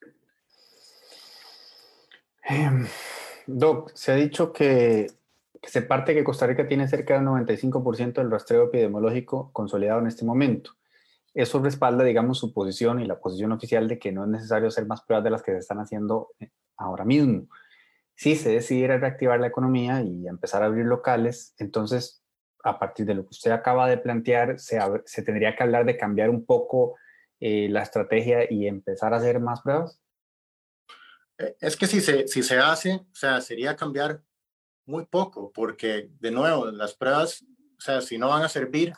Em, Doc, se ha dicho que, se parte que Costa Rica tiene cerca del 95% del rastreo epidemiológico consolidado en este momento eso respalda, digamos, su posición y la posición oficial de que no es necesario hacer más pruebas de las que se están haciendo eh, ahora mismo. Si se decidiera reactivar la economía y empezar a abrir locales, entonces, a partir de lo que usted acaba de plantear, se, se tendría que hablar de cambiar un poco eh, la estrategia y empezar a hacer más pruebas. Eh, es que si se, si se hace, o sea, sería cambiar muy poco, porque de nuevo, las pruebas, o sea, si no van a servir,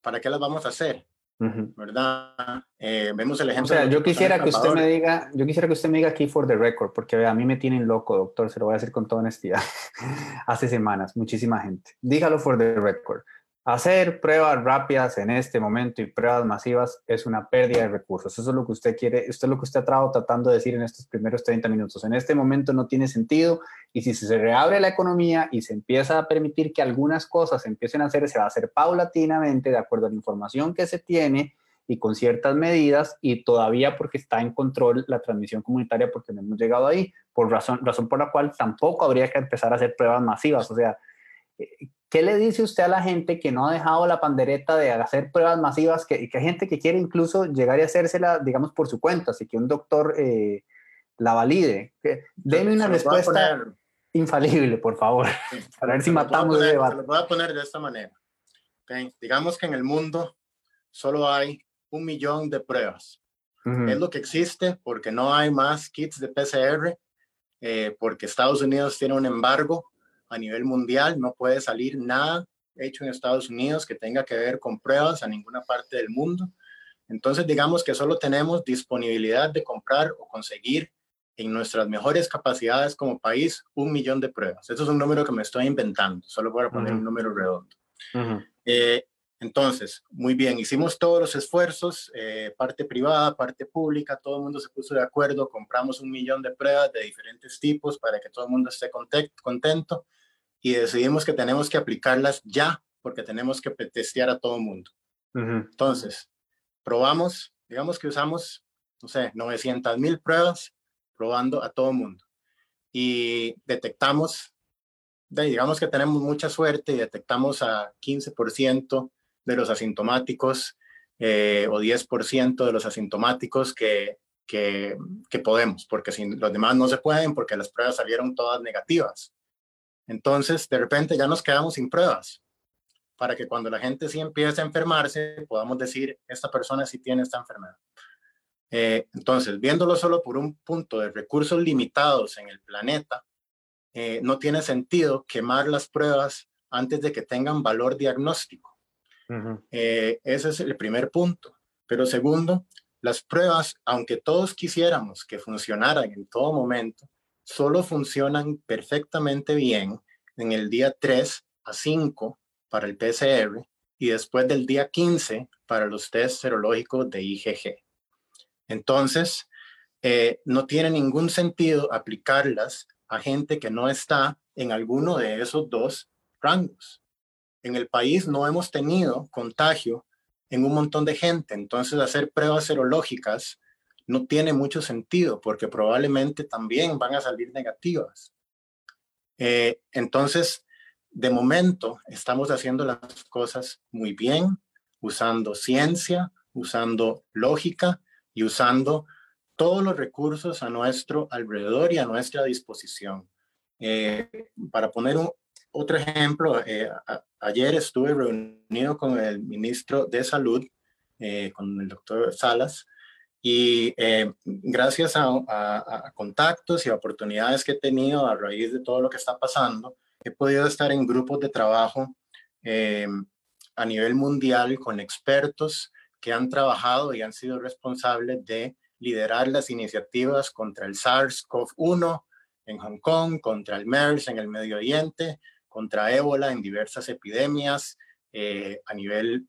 ¿para qué las vamos a hacer? ¿Verdad? Eh, vemos el ejemplo. O sea, yo quisiera que usted me diga, yo quisiera que usted me diga aquí for the record, porque a mí me tienen loco, doctor, se lo voy a decir con toda honestidad. Hace semanas, muchísima gente. Dígalo for the record. Hacer pruebas rápidas en este momento y pruebas masivas es una pérdida de recursos. Eso es lo que usted quiere, esto es lo que usted ha estado tratando de decir en estos primeros 30 minutos. En este momento no tiene sentido y si se reabre la economía y se empieza a permitir que algunas cosas empiecen a hacer, se va a hacer paulatinamente de acuerdo a la información que se tiene y con ciertas medidas y todavía porque está en control la transmisión comunitaria porque no hemos llegado ahí, por razón, razón por la cual tampoco habría que empezar a hacer pruebas masivas. O sea, ¿Qué le dice usted a la gente que no ha dejado la pandereta de hacer pruebas masivas, que, que hay gente que quiere incluso llegar y hacérsela, digamos, por su cuenta, así que un doctor eh, la valide? Deme una respuesta infalible, por favor, para ver si matamos el debate. lo voy a poner de esta manera. Digamos que en el mundo solo hay un millón de pruebas. Es lo que existe porque no hay más kits de PCR, eh, porque Estados Unidos tiene un embargo a nivel mundial, no puede salir nada hecho en Estados Unidos que tenga que ver con pruebas a ninguna parte del mundo. Entonces, digamos que solo tenemos disponibilidad de comprar o conseguir en nuestras mejores capacidades como país un millón de pruebas. Eso es un número que me estoy inventando, solo voy a poner un número redondo. Eh, entonces, muy bien, hicimos todos los esfuerzos, eh, parte privada, parte pública, todo el mundo se puso de acuerdo, compramos un millón de pruebas de diferentes tipos para que todo el mundo esté contento y decidimos que tenemos que aplicarlas ya porque tenemos que testear a todo el mundo. Entonces, probamos, digamos que usamos, no sé, 900 mil pruebas probando a todo el mundo y detectamos, digamos que tenemos mucha suerte y detectamos a 15% de los asintomáticos eh, o 10% de los asintomáticos que, que, que podemos, porque si los demás no se pueden porque las pruebas salieron todas negativas. Entonces, de repente ya nos quedamos sin pruebas para que cuando la gente sí empiece a enfermarse, podamos decir, esta persona sí tiene esta enfermedad. Eh, entonces, viéndolo solo por un punto de recursos limitados en el planeta, eh, no tiene sentido quemar las pruebas antes de que tengan valor diagnóstico. Eh, ese es el primer punto. Pero segundo, las pruebas, aunque todos quisiéramos que funcionaran en todo momento, solo funcionan perfectamente bien en el día 3 a 5 para el PCR y después del día 15 para los test serológicos de IgG. Entonces, eh, no tiene ningún sentido aplicarlas a gente que no está en alguno de esos dos rangos. En el país no hemos tenido contagio en un montón de gente, entonces hacer pruebas serológicas no tiene mucho sentido porque probablemente también van a salir negativas. Eh, entonces, de momento, estamos haciendo las cosas muy bien, usando ciencia, usando lógica y usando todos los recursos a nuestro alrededor y a nuestra disposición. Eh, para poner un, otro ejemplo, eh, ayer estuve reunido con el ministro de Salud, con el doctor Salas, y eh, gracias a, contactos y oportunidades que he tenido a raíz de todo lo que está pasando, he podido estar en grupos de trabajo eh, a nivel mundial con expertos que han trabajado y han sido responsables de liderar las iniciativas contra el SARS-CoV-1 en Hong Kong, contra el MERS en el Medio Oriente, contra ébola en diversas epidemias eh, a nivel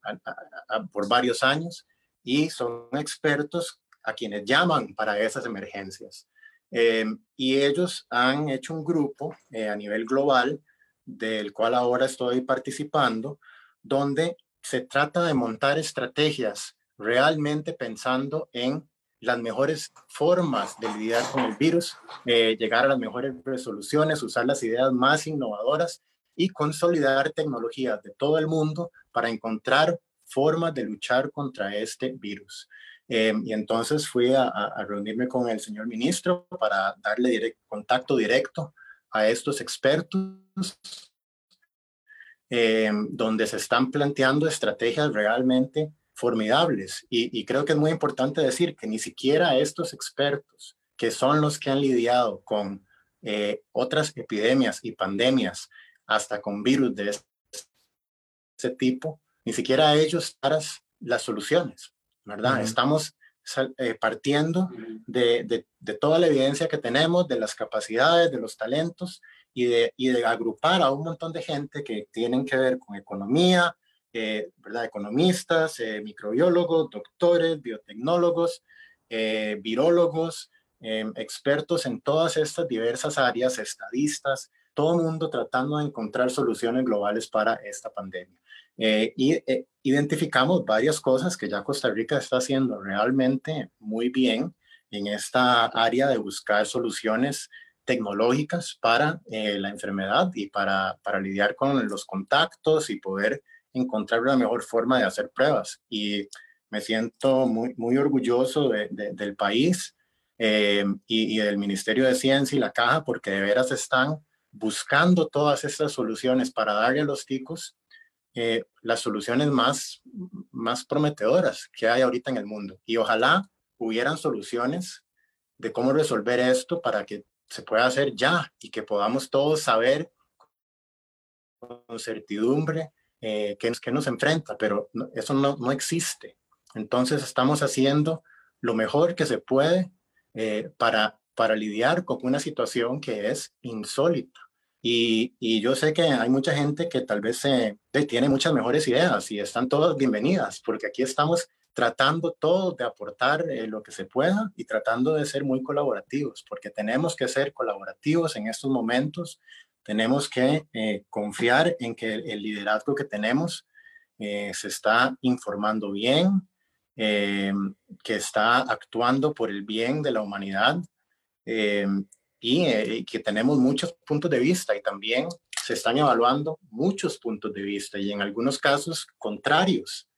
por varios años. Y son expertos a quienes llaman para esas emergencias. Eh, y ellos han hecho un grupo eh, a nivel global, del cual ahora estoy participando, donde se trata de montar estrategias realmente pensando en las mejores formas de lidiar con el virus, eh, llegar a las mejores resoluciones, usar las ideas más innovadoras y consolidar tecnologías de todo el mundo para encontrar formas de luchar contra este virus. Em, y entonces fui a, reunirme con el señor ministro para darle contacto directo a estos expertos, em, donde se están planteando estrategias realmente formidables. Y, creo que es muy importante decir que ni siquiera estos expertos que son los que han lidiado con eh, otras epidemias y pandemias, hasta con virus de ese tipo, ni siquiera ellos para las soluciones, ¿verdad? Estamos eh, partiendo de, de, toda la evidencia que tenemos, de las capacidades, de los talentos y de, y de agrupar a un montón de gente que tienen que ver con economía, eh, ¿verdad? Economistas, eh, microbiólogos, doctores, biotecnólogos, eh, virólogos, em, expertos en todas estas diversas áreas, estadistas, todo el mundo tratando de encontrar soluciones globales para esta pandemia. y identificamos varias cosas que ya Costa Rica está haciendo realmente muy bien en esta área de buscar soluciones tecnológicas para la enfermedad y para, para lidiar con los contactos y poder encontrar la mejor forma de hacer pruebas. Y me siento muy, muy orgulloso del país eh, y, del Ministerio de Ciencia y la Caja porque de veras están buscando todas estas soluciones para darle a los ticos eh, las soluciones más, más prometedoras que hay ahorita en el mundo. Y ojalá hubieran soluciones de cómo resolver esto para que se pueda hacer ya y que podamos todos saber con certidumbre eh, que, nos enfrenta, pero eso no, no, existe. Entonces estamos haciendo lo mejor que se puede eh, para, para lidiar con una situación que es insólita. Y, yo sé que hay mucha gente que tal vez tiene muchas mejores ideas y están todas bienvenidas, porque aquí estamos tratando todos de aportar eh, lo que se pueda y tratando de ser muy colaborativos, porque tenemos que ser colaborativos en estos momentos tenemos que eh, confiar en que el, liderazgo que tenemos eh, se está informando bien, que está actuando por el bien de la humanidad y que tenemos muchos puntos de vista y también se están evaluando muchos puntos de vista y en algunos casos contrarios,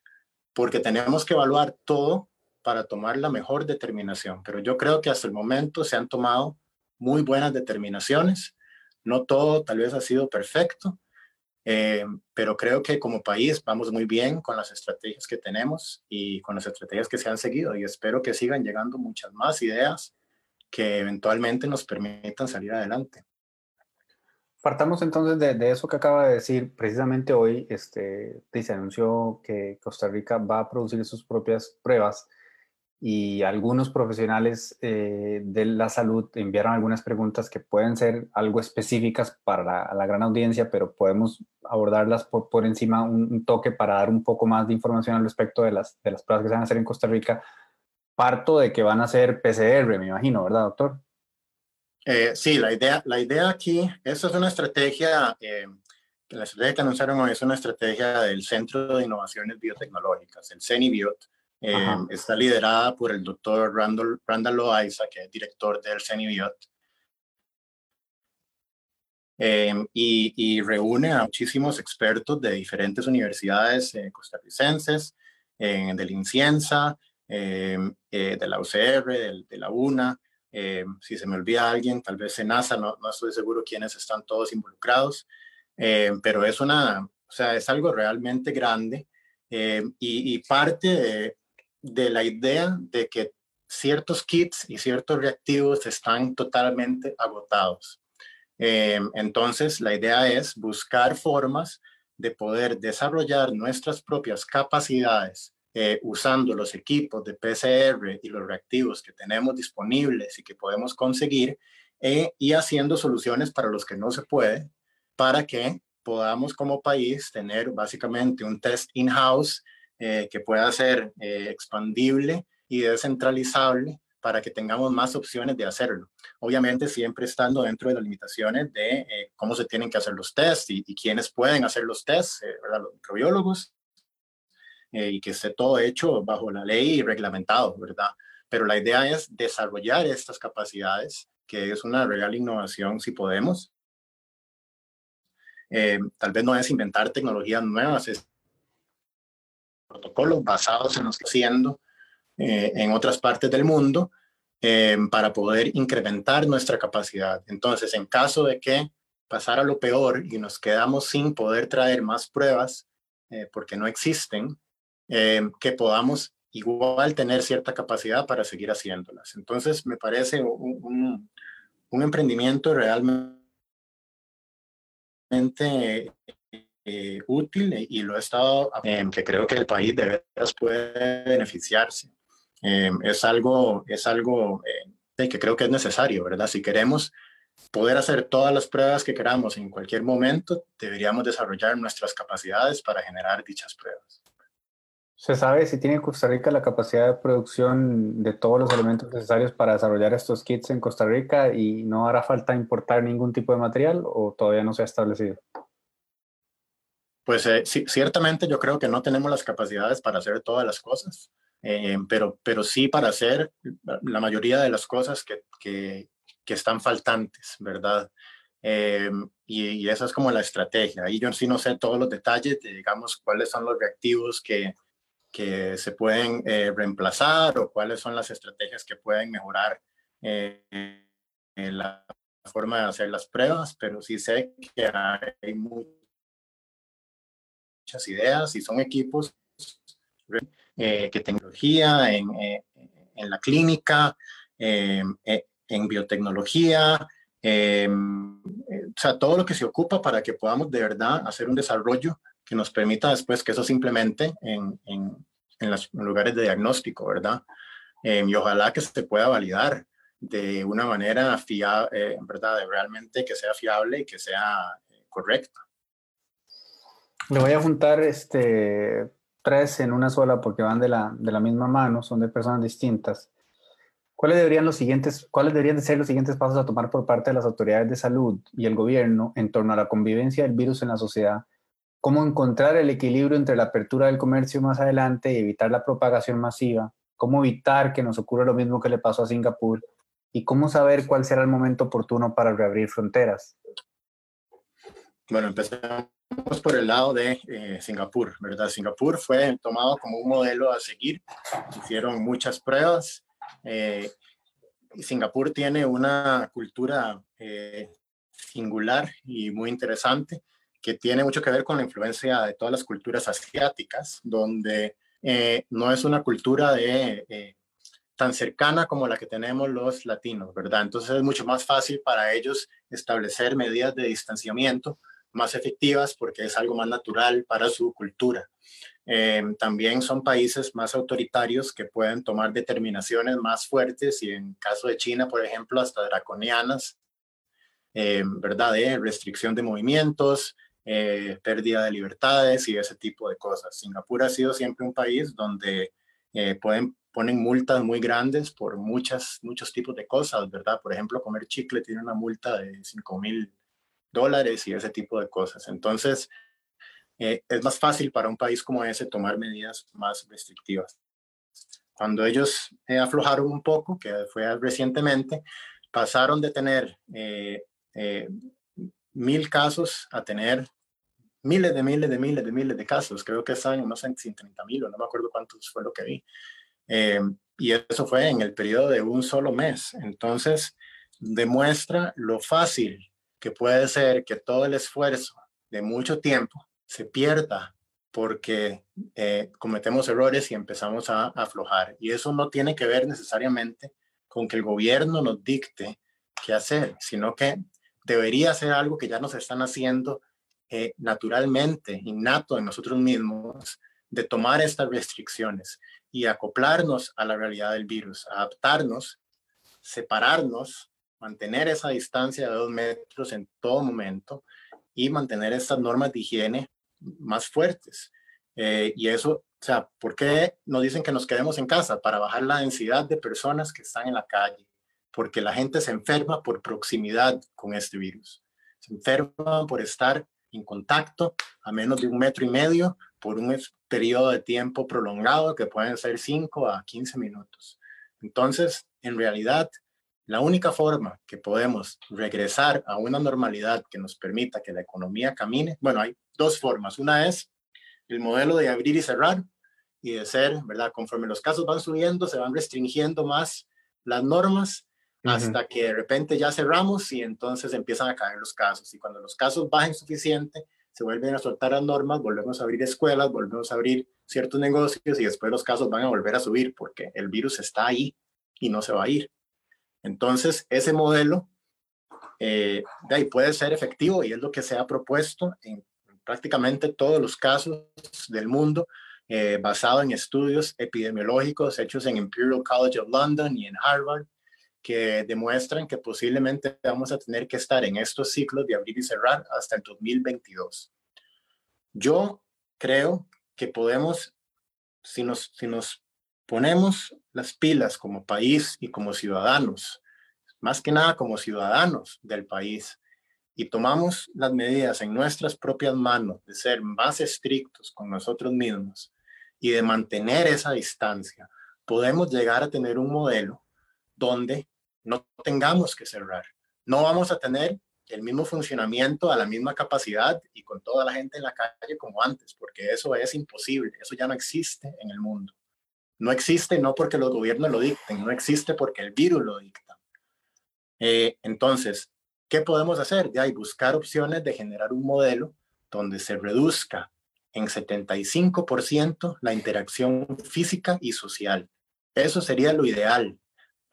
porque tenemos que evaluar todo para tomar la mejor determinación. Pero yo creo que hasta el momento se han tomado muy buenas determinaciones no todo tal vez ha sido perfecto, eh, pero creo que como país vamos muy bien con las estrategias que tenemos y con las estrategias que se han seguido y espero que sigan llegando muchas más ideas que eventualmente nos permitan salir adelante. Partamos entonces de, eso que acaba de decir. Precisamente hoy este, se anunció que Costa Rica va a producir sus propias pruebas y algunos profesionales eh, de la salud enviaron algunas preguntas que pueden ser algo específicas para la, gran audiencia, pero podemos abordarlas por, por encima un, toque para dar un poco más de información al respecto de las, de las pruebas que se van a hacer en Costa Rica. Parto de que van a ser PCR, me imagino, ¿verdad, doctor? Eh, sí, la idea, la idea aquí, eso es una estrategia, eh, la estrategia que anunciaron hoy es una estrategia del Centro de Innovaciones Biotecnológicas, el CENIBIOT, eh, está liderada por el doctor Randall, Randall Loaiza, que es director del CENIBIOT. Eh, y, reúne a muchísimos expertos de diferentes universidades eh, costarricenses, del INCIENSA, de la UCR, de, la UNA. si se me olvida alguien, tal vez en NASA, no, estoy seguro quiénes están todos involucrados, pero es, una, o sea, es algo realmente grande. y, parte de, la idea de que ciertos kits y ciertos reactivos están totalmente agotados. Eh, entonces, la idea es buscar formas de poder desarrollar nuestras propias capacidades eh, usando los equipos de PCR y los reactivos que tenemos disponibles y que podemos conseguir eh, y haciendo soluciones para los que no se puede, para que podamos como país tener básicamente un test in-house eh, que pueda ser eh, expandible y descentralizable para que tengamos más opciones de hacerlo. Obviamente siempre estando dentro de las limitaciones de eh, cómo se tienen que hacer los tests y, quiénes pueden hacer los tests, ¿verdad? los microbiólogos, y que esté todo hecho bajo la ley y reglamentado, ¿verdad? Pero la idea es desarrollar estas capacidades, que es una real innovación si podemos. tal vez no es inventar tecnologías nuevas, es protocolos basados en los que haciendo eh, en otras partes del mundo eh, para poder incrementar nuestra capacidad. Entonces, en caso de que pasara lo peor y nos quedamos sin poder traer más pruebas eh, porque no existen, que podamos igual tener cierta capacidad para seguir haciéndolas. Entonces, me parece un, emprendimiento realmente eh, útil y lo he estado, eh, que creo que el país de veras puede beneficiarse. Eh, es algo, es algo que creo que es necesario, ¿verdad? Si queremos poder hacer todas las pruebas que queramos en cualquier momento, deberíamos desarrollar nuestras capacidades para generar dichas pruebas. ¿Se sabe si tiene Costa Rica la capacidad de producción de todos los elementos necesarios para desarrollar estos kits en Costa Rica y no hará falta importar ningún tipo de material o todavía no se ha establecido? Pues eh, ciertamente yo creo que no tenemos las capacidades para hacer todas las cosas, eh, pero, pero sí para hacer la mayoría de las cosas que, que, están faltantes, ¿verdad? Eh, y, y, esa es como la estrategia. Ahí yo sí no sé todos los detalles de, digamos, cuáles son los reactivos que, que se pueden eh, reemplazar o cuáles son las estrategias que pueden mejorar eh, la forma de hacer las pruebas, pero sí sé que hay muchas ideas y son equipos eh, que tecnología en, en, la clínica, en biotecnología, o sea, todo lo que se ocupa para que podamos de verdad hacer un desarrollo que nos permita después que eso simplemente en, en, en los lugares de diagnóstico, ¿verdad? Eh, y ojalá que se pueda validar de una manera fiable, eh, ¿verdad? De realmente que sea fiable y que sea eh, correcta. Le voy a juntar este, tres en una sola porque van de la, de la misma mano, son de personas distintas. ¿Cuáles deberían, los siguientes, ¿Cuáles deberían de ser los siguientes pasos a tomar por parte de las autoridades de salud y el gobierno en torno a la convivencia del virus en la sociedad cómo encontrar el equilibrio entre la apertura del comercio más adelante y evitar la propagación masiva, cómo evitar que nos ocurra lo mismo que le pasó a Singapur y cómo saber cuál será el momento oportuno para reabrir fronteras. Bueno, empezamos por el lado de eh, Singapur, ¿verdad? Singapur fue tomado como un modelo a seguir, hicieron muchas pruebas. Eh, Singapur tiene una cultura eh, singular y muy interesante que tiene mucho que ver con la influencia de todas las culturas asiáticas, donde eh, no es una cultura de, eh, tan cercana como la que tenemos los latinos, ¿verdad? Entonces es mucho más fácil para ellos establecer medidas de distanciamiento más efectivas porque es algo más natural para su cultura. Eh, también son países más autoritarios que pueden tomar determinaciones más fuertes y en caso de China, por ejemplo, hasta draconianas, ¿verdad? De restricción de movimientos, eh, pérdida de libertades y ese tipo de cosas. Singapur ha sido siempre un país donde eh, pueden, ponen multas muy grandes por muchas, muchos tipos de cosas, ¿verdad? Por ejemplo, comer chicle tiene una multa de 5 mil dólares y ese tipo de cosas. Entonces, eh, es más fácil para un país como ese tomar medidas más restrictivas. Cuando ellos aflojaron un poco, que fue recientemente, pasaron de tener mil casos a tener miles de miles de miles de miles de casos. Creo que ese no sé si 30 mil o no me acuerdo cuántos fue lo que vi. Eh, y eso fue en el periodo de un solo mes. Entonces, demuestra lo fácil que puede ser que todo el esfuerzo de mucho tiempo se pierda porque eh, cometemos errores y empezamos a, a aflojar. Y eso no tiene que ver necesariamente con que el gobierno nos dicte qué hacer, sino que debería ser algo que ya nos están haciendo eh, naturalmente, innato en nosotros mismos, de tomar estas restricciones y acoplarnos a la realidad del virus, adaptarnos, separarnos, mantener esa distancia de dos metros en todo momento y mantener estas normas de higiene más fuertes. Eh, y eso, o sea, ¿por qué nos dicen que nos quedemos en casa? Para bajar la densidad de personas que están en la calle, porque la gente se enferma por proximidad con este virus. Se enferma por estar en contacto a menos de un metro y medio por un periodo de tiempo prolongado que pueden ser 5 a 15 minutos. Entonces, en realidad, la única forma que podemos regresar a una normalidad que nos permita que la economía camine, bueno, hay dos formas. Una es el modelo de abrir y cerrar y de ser, ¿verdad? Conforme los casos van subiendo, se van restringiendo más las normas hasta que de repente ya cerramos y entonces empiezan a caer los casos. Y cuando los casos bajen suficiente, se vuelven a soltar las normas, volvemos a abrir escuelas, volvemos a abrir ciertos negocios y después los casos van a volver a subir porque el virus está ahí y no se va a ir. Entonces, ese modelo eh, de ahí puede ser efectivo y es lo que se ha propuesto en prácticamente todos los casos del mundo eh, basado en estudios epidemiológicos hechos en Imperial College of London y en Harvard que demuestran que posiblemente vamos a tener que estar en estos ciclos de abrir y cerrar hasta el 2022. Yo creo que podemos, si nos, si nos ponemos las pilas como país y como ciudadanos, más que nada como ciudadanos del país, y tomamos las medidas en nuestras propias manos de ser más estrictos con nosotros mismos y de mantener esa distancia, podemos llegar a tener un modelo donde no tengamos que cerrar. No vamos a tener el mismo funcionamiento a la misma capacidad y con toda la gente en la calle como antes, porque eso es imposible, eso ya no existe en el mundo. No existe no porque los gobiernos lo dicten, no existe porque el virus lo dicta. Eh, entonces, ¿qué podemos hacer? De ahí buscar opciones de generar un modelo donde se reduzca en 75% la interacción física y social. Eso sería lo ideal,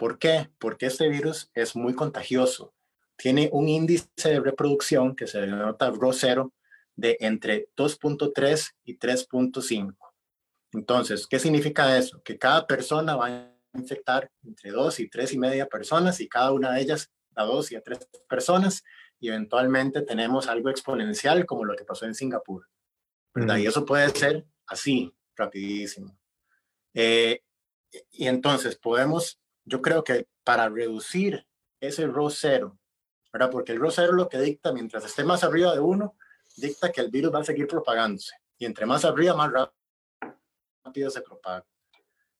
¿Por qué? Porque este virus es muy contagioso. Tiene un índice de reproducción que se denota RO0 de entre 2.3 y 3.5. Entonces, ¿qué significa eso? Que cada persona va a infectar entre 2 y 3 y media personas y cada una de ellas a 2 y a 3 personas y eventualmente tenemos algo exponencial como lo que pasó en Singapur. ¿verdad? Y eso puede ser así, rapidísimo. Eh, y entonces podemos yo creo que para reducir ese RO cero, ¿verdad? Porque el RO cero lo que dicta, mientras esté más arriba de uno, dicta que el virus va a seguir propagándose. Y entre más arriba, más rápido se propaga.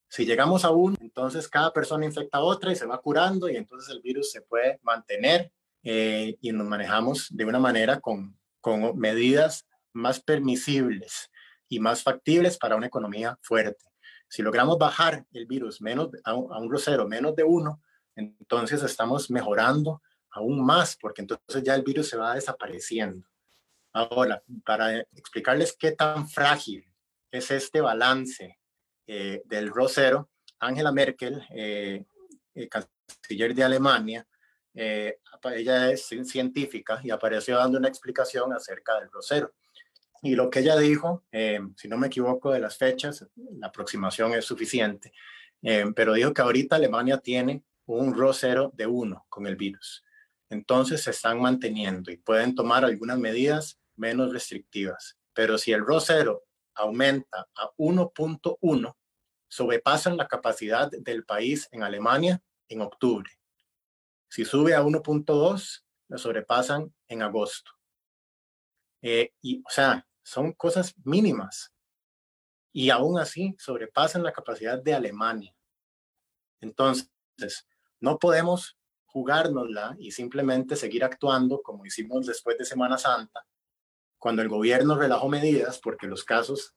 Si llegamos a uno, entonces cada persona infecta a otra y se va curando y entonces el virus se puede mantener eh, y nos manejamos de una manera con, con medidas más permisibles y más factibles para una economía fuerte. Si logramos bajar el virus menos, a, un, a grosero menos de uno, entonces estamos mejorando aún más, porque entonces ya el virus se va desapareciendo. Ahora, para explicarles qué tan frágil es este balance eh, del rosero, Angela Merkel, eh, eh, canciller de Alemania, ella es científica y apareció dando una explicación acerca del rosero. Y lo que ella dijo, eh, si no me equivoco de las fechas, la aproximación es suficiente, eh, pero dijo que ahorita Alemania tiene un RO0 de 1 con el virus. Entonces se están manteniendo y pueden tomar algunas medidas menos restrictivas. Pero si el RO0 aumenta a 1.1, sobrepasan la capacidad del país en Alemania en octubre. Si sube a 1.2, lo sobrepasan en agosto. Eh, y, o sea, son cosas mínimas y aún así sobrepasan la capacidad de Alemania. Entonces, no podemos jugárnosla y simplemente seguir actuando como hicimos después de Semana Santa, cuando el gobierno relajó medidas porque los casos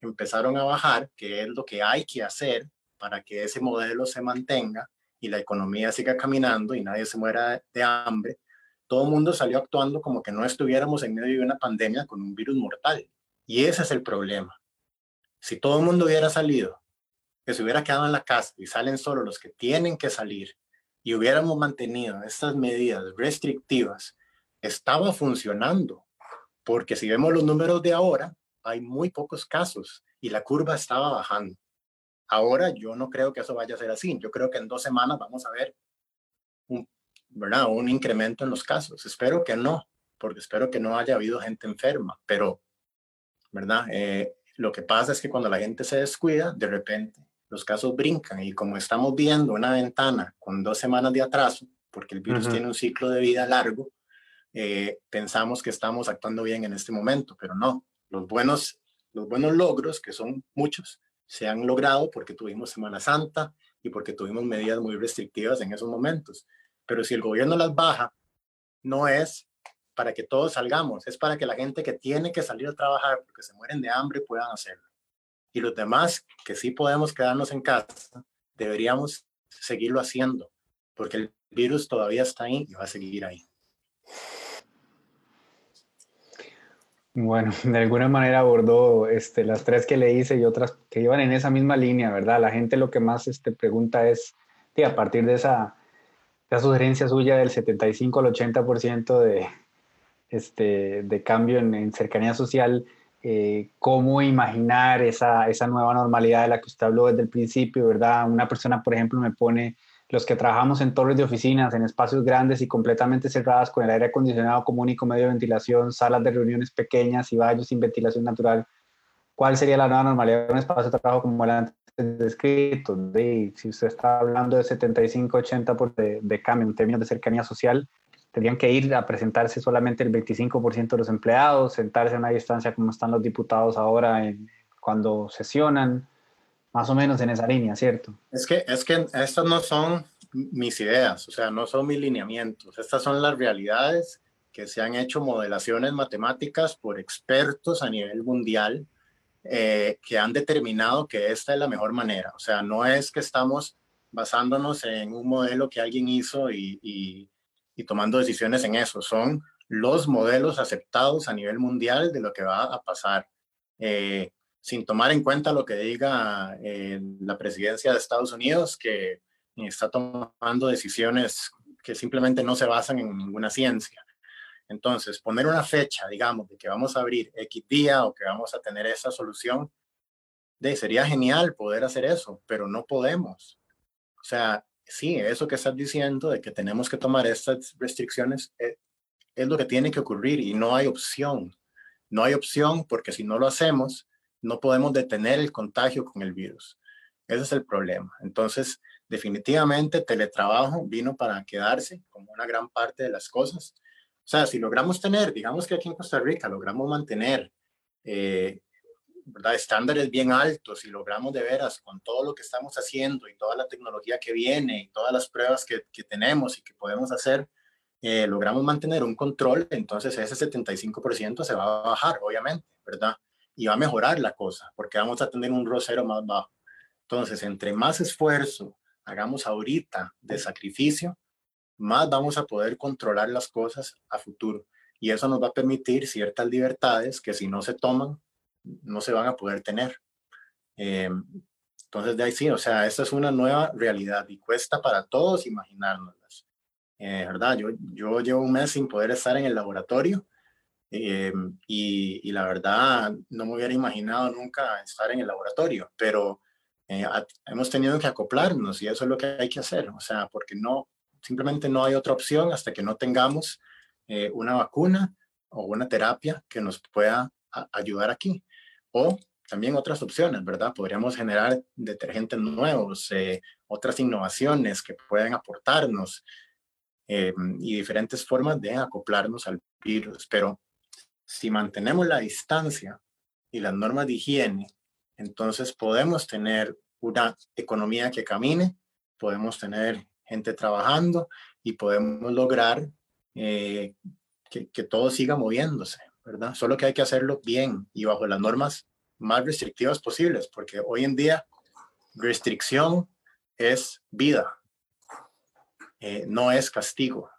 empezaron a bajar, que es lo que hay que hacer para que ese modelo se mantenga y la economía siga caminando y nadie se muera de hambre todo el mundo salió actuando como que no estuviéramos en medio de una pandemia con un virus mortal. Y ese es el problema. Si todo el mundo hubiera salido, que se hubiera quedado en la casa y salen solo los que tienen que salir y hubiéramos mantenido estas medidas restrictivas, estaba funcionando. Porque si vemos los números de ahora, hay muy pocos casos y la curva estaba bajando. Ahora yo no creo que eso vaya a ser así. Yo creo que en dos semanas vamos a ver ¿verdad? Un incremento en los casos. Espero que no, porque espero que no haya habido gente enferma, pero, ¿verdad? Eh, lo que pasa es que cuando la gente se descuida, de repente los casos brincan y como estamos viendo una ventana con dos semanas de atraso, porque el virus tiene un ciclo de vida largo, eh, pensamos que estamos actuando bien en este momento, pero no. Los buenos, los buenos logros, que son muchos, se han logrado porque tuvimos Semana Santa y porque tuvimos medidas muy restrictivas en esos momentos. Pero si el gobierno las baja, no es para que todos salgamos, es para que la gente que tiene que salir a trabajar porque se mueren de hambre puedan hacerlo. Y los demás que sí podemos quedarnos en casa, deberíamos seguirlo haciendo, porque el virus todavía está ahí y va a seguir ahí. Bueno, de alguna manera abordó este, las tres que le hice y otras que iban en esa misma línea, ¿verdad? La gente lo que más este, pregunta es, a partir de esa, sugerencia suya del 75 al 80% de, este, de cambio en, cercanía social, eh, cómo imaginar esa, esa nueva normalidad de la que usted habló desde el principio, ¿verdad? Una persona, por ejemplo, me pone los que trabajamos en torres de oficinas, en espacios grandes y completamente cerradas con el aire acondicionado como único medio de ventilación, salas de reuniones pequeñas y baños sin ventilación natural, ¿cuál sería la nueva normalidad de un espacio de trabajo como el antes descrito? De, si usted está hablando de 75-80% de, de cambio en términos de cercanía social, tendrían que ir a presentarse solamente el 25% de los empleados, sentarse a una distancia como están los diputados ahora en, cuando sesionan, más o menos en esa línea, ¿cierto? Es que, es que estas no son mis ideas, o sea, no son mis lineamientos, estas son las realidades que se han hecho modelaciones matemáticas por expertos a nivel mundial eh, que han determinado que esta es la mejor manera. O sea, no es que estamos basándonos en un modelo que alguien hizo y, y, tomando decisiones en eso, son los modelos aceptados a nivel mundial de lo que va a pasar. Eh, sin tomar en cuenta lo que diga eh, la presidencia de Estados Unidos, que está tomando decisiones que simplemente no se basan en ninguna ciencia. Entonces, poner una fecha, digamos, de que vamos a abrir X día o que vamos a tener esa solución, de, sería genial poder hacer eso, pero no podemos. O sea, sí, eso que estás diciendo de que tenemos que tomar estas restricciones es, eh, es lo que tiene que ocurrir y no hay opción. No hay opción porque si no lo hacemos, no podemos detener el contagio con el virus. Ese es el problema. Entonces, definitivamente, teletrabajo vino para quedarse como una gran parte de las cosas. Sea, si logramos tener, digamos que aquí en Costa Rica logramos mantener eh, ¿verdad? estándares bien altos y logramos de veras con todo lo que estamos haciendo y toda la tecnología que viene y todas las pruebas que, tenemos y que podemos hacer, eh, logramos mantener un control, entonces ese 75% se va a bajar, obviamente, ¿verdad? y va a mejorar la cosa, porque vamos a tener un rosero más bajo. Entonces, entre más esfuerzo hagamos ahorita de sacrificio, más vamos a poder controlar las cosas a futuro. Y eso nos va a permitir ciertas libertades que si no se toman, no se van a poder tener. Eh, entonces, de ahí sí, o sea, esta es una nueva realidad y cuesta para todos imaginárnoslas. Eh, ¿Verdad? Yo, yo llevo un mes sin poder estar en el laboratorio eh, y, la verdad, no me hubiera imaginado nunca estar en el laboratorio, pero eh, hemos tenido que acoplarnos y eso es lo que hay que hacer, o sea, porque no, simplemente no hay otra opción hasta que no tengamos eh, una vacuna o una terapia que nos pueda ayudar aquí. O también otras opciones, ¿verdad? Podríamos generar detergentes nuevos, otras innovaciones que pueden aportarnos y diferentes formas de acoplarnos al virus, pero si mantenemos la distancia y las normas de higiene, entonces podemos tener una economía que camine, podemos tener gente trabajando y podemos lograr eh, que, que, todo siga moviéndose, ¿verdad? Solo que hay que hacerlo bien y bajo las normas más restrictivas posibles, porque hoy en día restricción es vida, eh, no es castigo.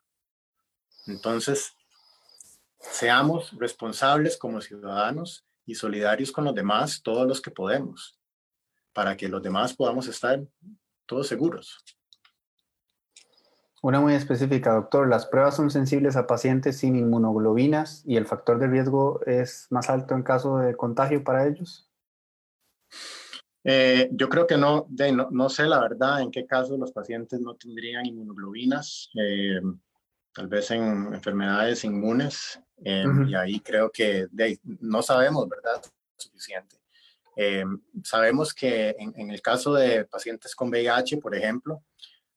Entonces, Seamos responsables como ciudadanos y solidarios con los demás, todos los que podemos, para que los demás podamos estar todos seguros. Una muy específica, doctor. Las pruebas son sensibles a pacientes sin inmunoglobinas y el factor de riesgo es más alto en caso de contagio para ellos. Eh, yo creo que no, no, sé la verdad en qué caso los pacientes no tendrían inmunoglobinas, eh, tal vez en enfermedades inmunes. Em, y ahí creo que no sabemos, ¿verdad? Suficiente. Em, sabemos que en, el caso de pacientes con VIH, por ejemplo,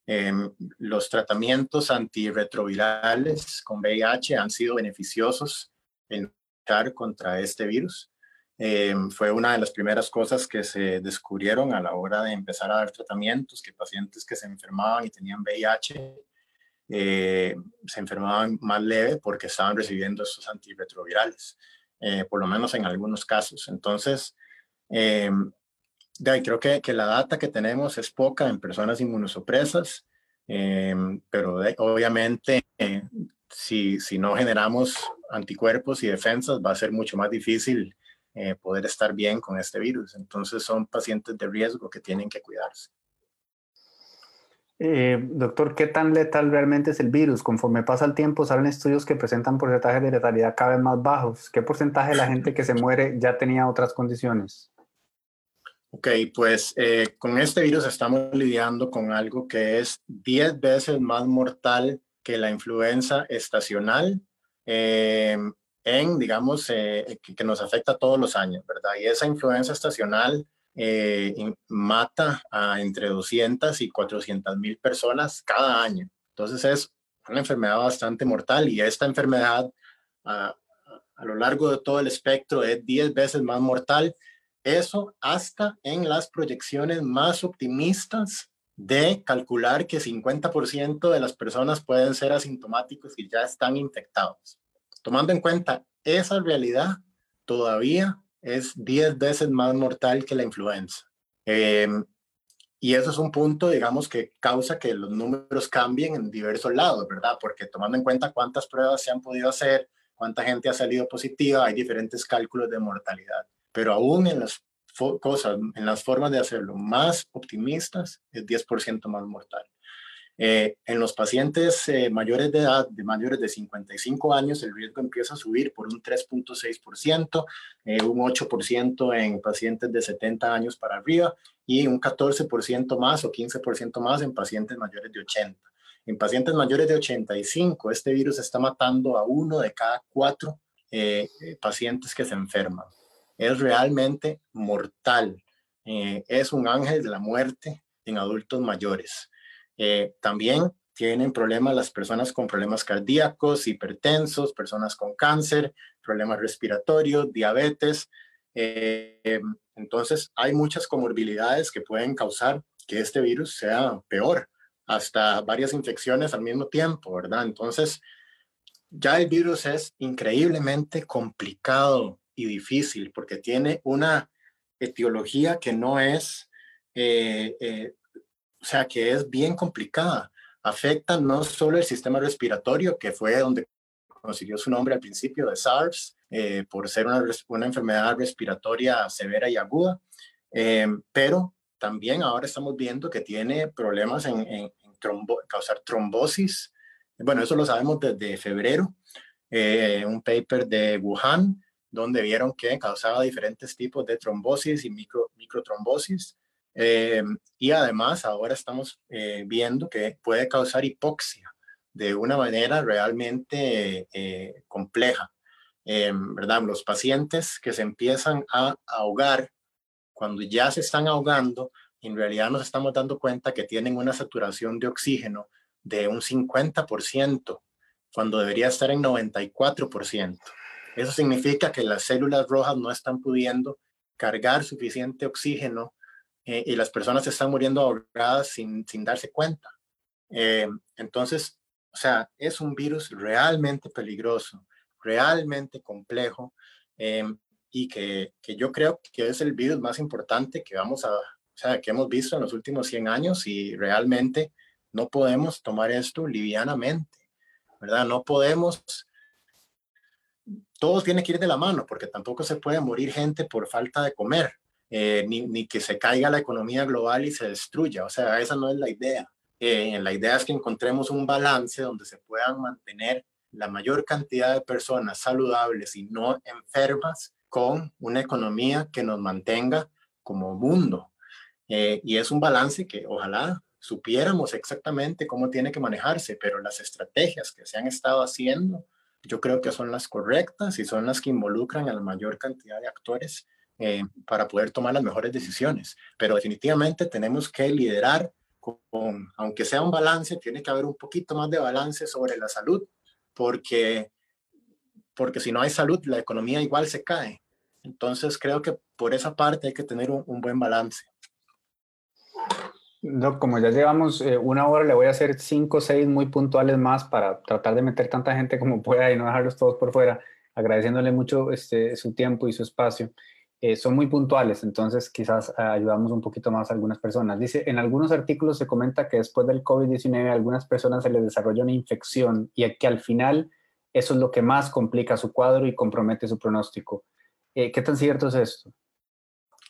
em, los tratamientos antirretrovirales con VIH han sido beneficiosos en luchar contra este virus. fue una de las primeras cosas que se descubrieron a la hora de empezar a dar tratamientos, que pacientes que se enfermaban y tenían VIH eh, se enfermaban más leve porque estaban recibiendo estos antirretrovirales, eh, por lo menos en algunos casos. Entonces, eh, creo que, que, la data que tenemos es poca en personas inmunosupresas, pero obviamente si, si no generamos anticuerpos y defensas, va a ser mucho más difícil eh, poder estar bien con este virus. Entonces son pacientes de riesgo que tienen que cuidarse. Eh, doctor, ¿qué tan letal realmente es el virus? Conforme pasa el tiempo, salen estudios que presentan porcentajes de letalidad cada vez más bajos. ¿Qué porcentaje de la gente que se muere ya tenía otras condiciones? Ok, pues eh, con este virus estamos lidiando con algo que es 10 veces más mortal que la influenza estacional eh, en, digamos, que, que, nos afecta todos los años, ¿verdad? Y esa influenza estacional eh, mata a entre 200 y 400 mil personas cada año. Entonces es una enfermedad bastante mortal y esta enfermedad a, a lo largo de todo el espectro es 10 veces más mortal. Eso hasta en las proyecciones más optimistas de calcular que 50% de las personas pueden ser asintomáticos y ya están infectados. Tomando en cuenta esa realidad, todavía es 10 veces más mortal que la influenza. Em, y eso es un punto, digamos, que causa que los números cambien en diversos lados, ¿verdad? Porque tomando en cuenta cuántas pruebas se han podido hacer, cuánta gente ha salido positiva, hay diferentes cálculos de mortalidad. Pero aún en las cosas, en las formas de hacerlo más optimistas, es 10% más mortal. Eh, en los pacientes eh, mayores de edad, de mayores de 55 años, el riesgo empieza a subir por un 3.6%, eh, un 8% en pacientes de 70 años para arriba y un 14% más o 15% más en pacientes mayores de 80. En pacientes mayores de 85, este virus está matando a uno de cada cuatro pacientes que se enferman. Es realmente mortal. es un ángel de la muerte en adultos mayores. Eh, también tienen problemas las personas con problemas cardíacos, hipertensos, personas con cáncer, problemas respiratorios, diabetes. Eh, entonces, hay muchas comorbilidades que pueden causar que este virus sea peor, hasta varias infecciones al mismo tiempo, ¿verdad? Entonces, ya el virus es increíblemente complicado y difícil porque tiene una etiología que no es eh, o sea que es bien complicada. Afecta no solo el sistema respiratorio, que fue donde consiguió su nombre al principio de SARS, eh, por ser una, una, enfermedad respiratoria severa y aguda, eh, pero también ahora estamos viendo que tiene problemas en, en, causar trombosis. Bueno, eso lo sabemos desde febrero, eh, un paper de Wuhan, donde vieron que causaba diferentes tipos de trombosis y micro, microtrombosis. Eh, y además ahora estamos eh, viendo que puede causar hipoxia de una manera realmente eh, compleja. ¿Verdad? Los pacientes que se empiezan a ahogar, cuando ya se están ahogando, en realidad nos estamos dando cuenta que tienen una saturación de oxígeno de un 50%, cuando debería estar en 94%. Eso significa que las células rojas no están pudiendo cargar suficiente oxígeno eh, y las personas están muriendo ahogadas sin, sin darse cuenta. Eh, entonces, o sea, es un virus realmente peligroso, realmente complejo eh, y que, que, yo creo que es el virus más importante que vamos a, o sea, que hemos visto en los últimos 100 años y realmente no podemos tomar esto livianamente, ¿verdad? No podemos todo tiene que ir de la mano, porque tampoco se puede morir gente por falta de comer. Eh, ni, que se caiga la economía global y se destruya. O sea, esa no es la idea. Eh, la idea es que encontremos un balance donde se puedan mantener la mayor cantidad de personas saludables y no enfermas con una economía que nos mantenga como mundo. Eh, y es un balance que ojalá supiéramos exactamente cómo tiene que manejarse, pero las estrategias que se han estado haciendo, yo creo que son las correctas y son las que involucran a la mayor cantidad de actores eh, para poder tomar las mejores decisiones. Pero definitivamente tenemos que liderar con, aunque sea un balance, tiene que haber un poquito más de balance sobre la salud, porque, porque si no hay salud, la economía igual se cae. Entonces creo que por esa parte hay que tener un, buen balance. No, como ya llevamos eh, una hora, le voy a hacer cinco o seis muy puntuales más para tratar de meter tanta gente como pueda y no dejarlos todos por fuera, agradeciéndole mucho este, su tiempo y su espacio. Eh, son muy puntuales, entonces quizás eh, ayudamos un poquito más a algunas personas. Dice, en algunos artículos se comenta que después del COVID-19 a algunas personas se les desarrolla una infección y que al final eso es lo que más complica su cuadro y compromete su pronóstico. ¿Qué tan cierto es esto?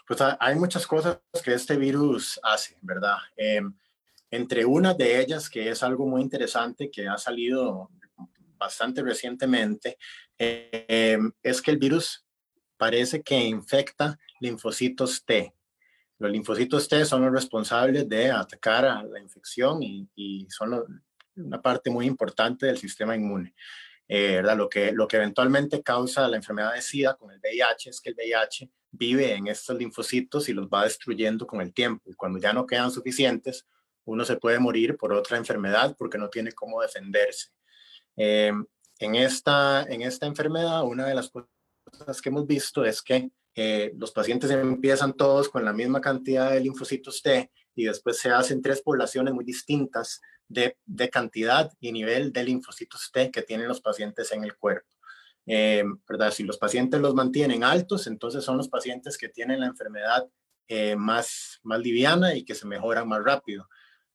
Pues hay muchas cosas que este virus hace, ¿verdad? Em, entre una de ellas, que es algo muy interesante que ha salido bastante recientemente, em, es que el virus parece que infecta linfocitos T. Los linfocitos T son los responsables de atacar a la infección y, son una parte muy importante del sistema inmune. Eh, ¿verdad? Lo, que, lo que eventualmente causa la enfermedad de SIDA con el VIH es que el VIH vive en estos linfocitos y los va destruyendo con el tiempo. Y cuando ya no quedan suficientes, uno se puede morir por otra enfermedad porque no tiene cómo defenderse. Eh, en, esta, en esta enfermedad, una de las cosas que hemos visto es que eh, los pacientes empiezan todos con la misma cantidad de linfocitos T y después se hacen tres poblaciones muy distintas de, de cantidad y nivel de linfocitos T que tienen los pacientes en el cuerpo. Eh, ¿verdad? Si los pacientes los mantienen altos, entonces son los pacientes que tienen la enfermedad eh, más, más liviana y que se mejoran más rápido.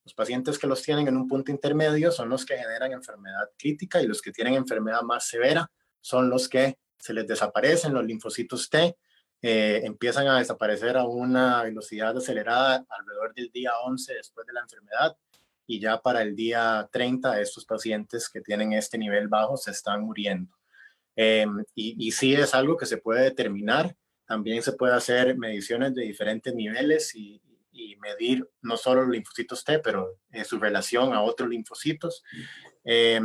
Los pacientes que los tienen en un punto intermedio son los que generan enfermedad crítica y los que tienen enfermedad más severa son los que se les desaparecen los linfocitos T, eh, empiezan a desaparecer a una velocidad acelerada alrededor del día 11 después de la enfermedad y ya para el día 30 estos pacientes que tienen este nivel bajo se están muriendo. Eh, y, y sí es algo que se puede determinar. También se puede hacer mediciones de diferentes niveles y, y medir no solo los linfocitos T, pero eh, su relación a otros linfocitos. Eh,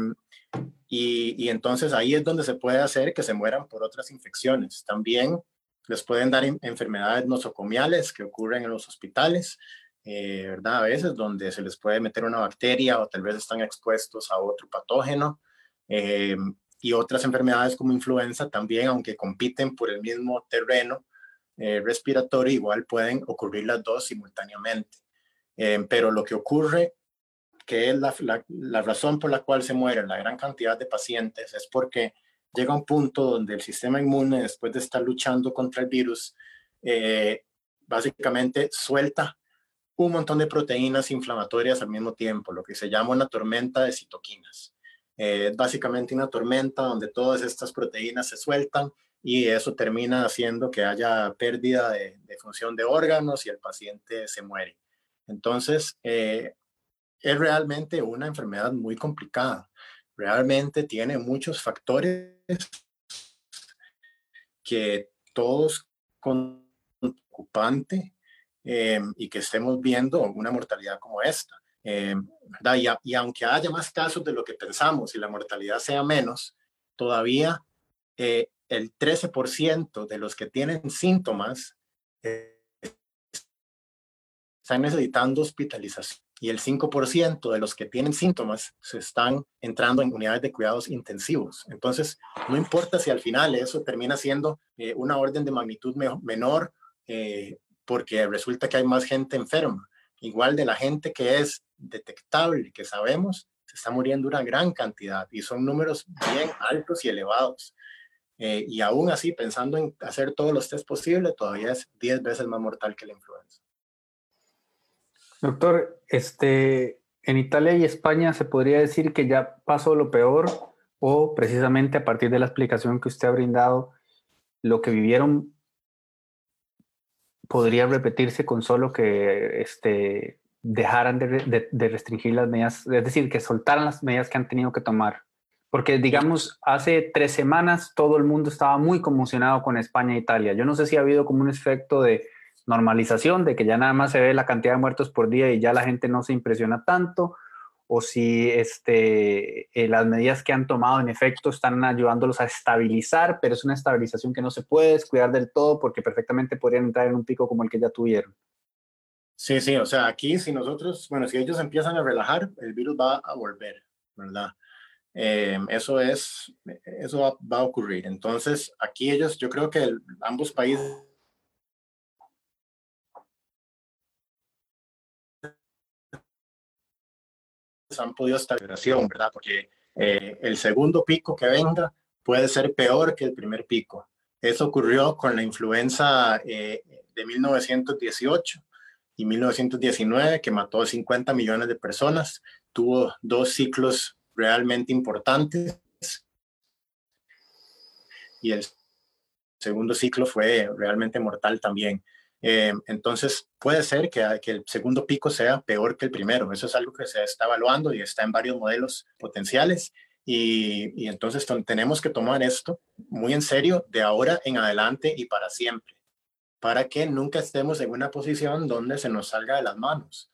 y, y, entonces ahí es donde se puede hacer que se mueran por otras infecciones. También les pueden dar enfermedades nosocomiales que ocurren en los hospitales, eh, ¿verdad? A veces donde se les puede meter una bacteria o tal vez están expuestos a otro patógeno. Y otras enfermedades como influenza también, aunque compiten por el mismo terreno, eh, respiratorio, igual pueden ocurrir las dos simultáneamente. Eh, pero lo que ocurre, que es la, la, razón por la cual se mueren la gran cantidad de pacientes, es porque llega un punto donde el sistema inmune, después de estar luchando contra el virus, eh, básicamente suelta un montón de proteínas inflamatorias al mismo tiempo, lo que se llama una tormenta de citoquinas. Es básicamente una tormenta donde todas estas proteínas se sueltan y eso termina haciendo que haya pérdida de, función de órganos y el paciente se muere. Entonces, eh, es realmente una enfermedad muy complicada. Realmente tiene muchos factores que todos con preocupante eh, y que estemos viendo una mortalidad como esta. Eh, y, y, aunque haya más casos de lo que pensamos y la mortalidad sea menos, todavía eh, el 13% de los que tienen síntomas eh, están necesitando hospitalización y el 5% de los que tienen síntomas se están entrando en unidades de cuidados intensivos. Entonces, no importa si al final eso termina siendo eh, una orden de magnitud menor, eh, porque resulta que hay más gente enferma. Igual de la gente que es detectable, que sabemos, se está muriendo una gran cantidad y son números bien altos y elevados. Eh, y aún así, pensando en hacer todos los test posibles, todavía es 10 veces más mortal que la influenza. Doctor, este, en Italia y España se podría decir que ya pasó lo peor o precisamente a partir de la explicación que usted ha brindado, lo que vivieron podría repetirse con solo que este, dejaran de, restringir las medidas, es decir, que soltaran las medidas que han tenido que tomar. Porque, digamos, hace tres semanas todo el mundo estaba muy conmocionado con España e Italia. Yo no sé si ha habido como un efecto de normalización, de que ya nada más se ve la cantidad de muertos por día y ya la gente no se impresiona tanto, o si este, eh, las medidas que han tomado en efecto están ayudándolos a estabilizar, pero es una estabilización que no se puede descuidar del todo porque perfectamente podrían entrar en un pico como el que ya tuvieron. Sí, sí, o sea, aquí si nosotros, bueno, si ellos empiezan a relajar, el virus va a volver, ¿verdad? Eh, eso es, eso va, a ocurrir. Entonces, aquí ellos, yo creo que ambos países han podido estabilización, ¿verdad? Porque eh, el segundo pico que venga puede ser peor que el primer pico. Eso ocurrió con la influenza eh, de 1918 y 1919, que mató a 50 millones de personas. Tuvo dos ciclos realmente importantes y el segundo ciclo fue realmente mortal también. Eh, entonces, puede ser que, el segundo pico sea peor que el primero. Eso es algo que se está evaluando y está en varios modelos potenciales. Y entonces tenemos que tomar esto muy en serio de ahora en adelante y para siempre, para que nunca estemos en una posición donde se nos salga de las manos,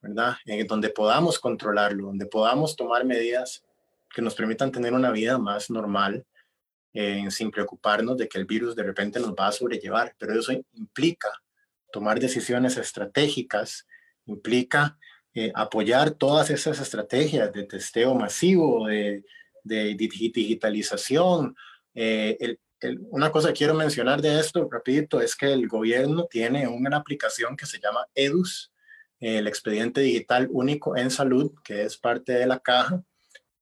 ¿verdad? Eh, donde podamos controlarlo, donde podamos tomar medidas que nos permitan tener una vida más normal, eh, sin preocuparnos de que el virus de repente nos va a sobrellevar. Pero eso implica tomar decisiones estratégicas, implica eh, apoyar todas esas estrategias de testeo masivo, de, digitalización. Eh, una cosa que quiero mencionar de esto rapidito es que el gobierno tiene una aplicación que se llama EDUS, el expediente digital único en salud, que es parte de la caja,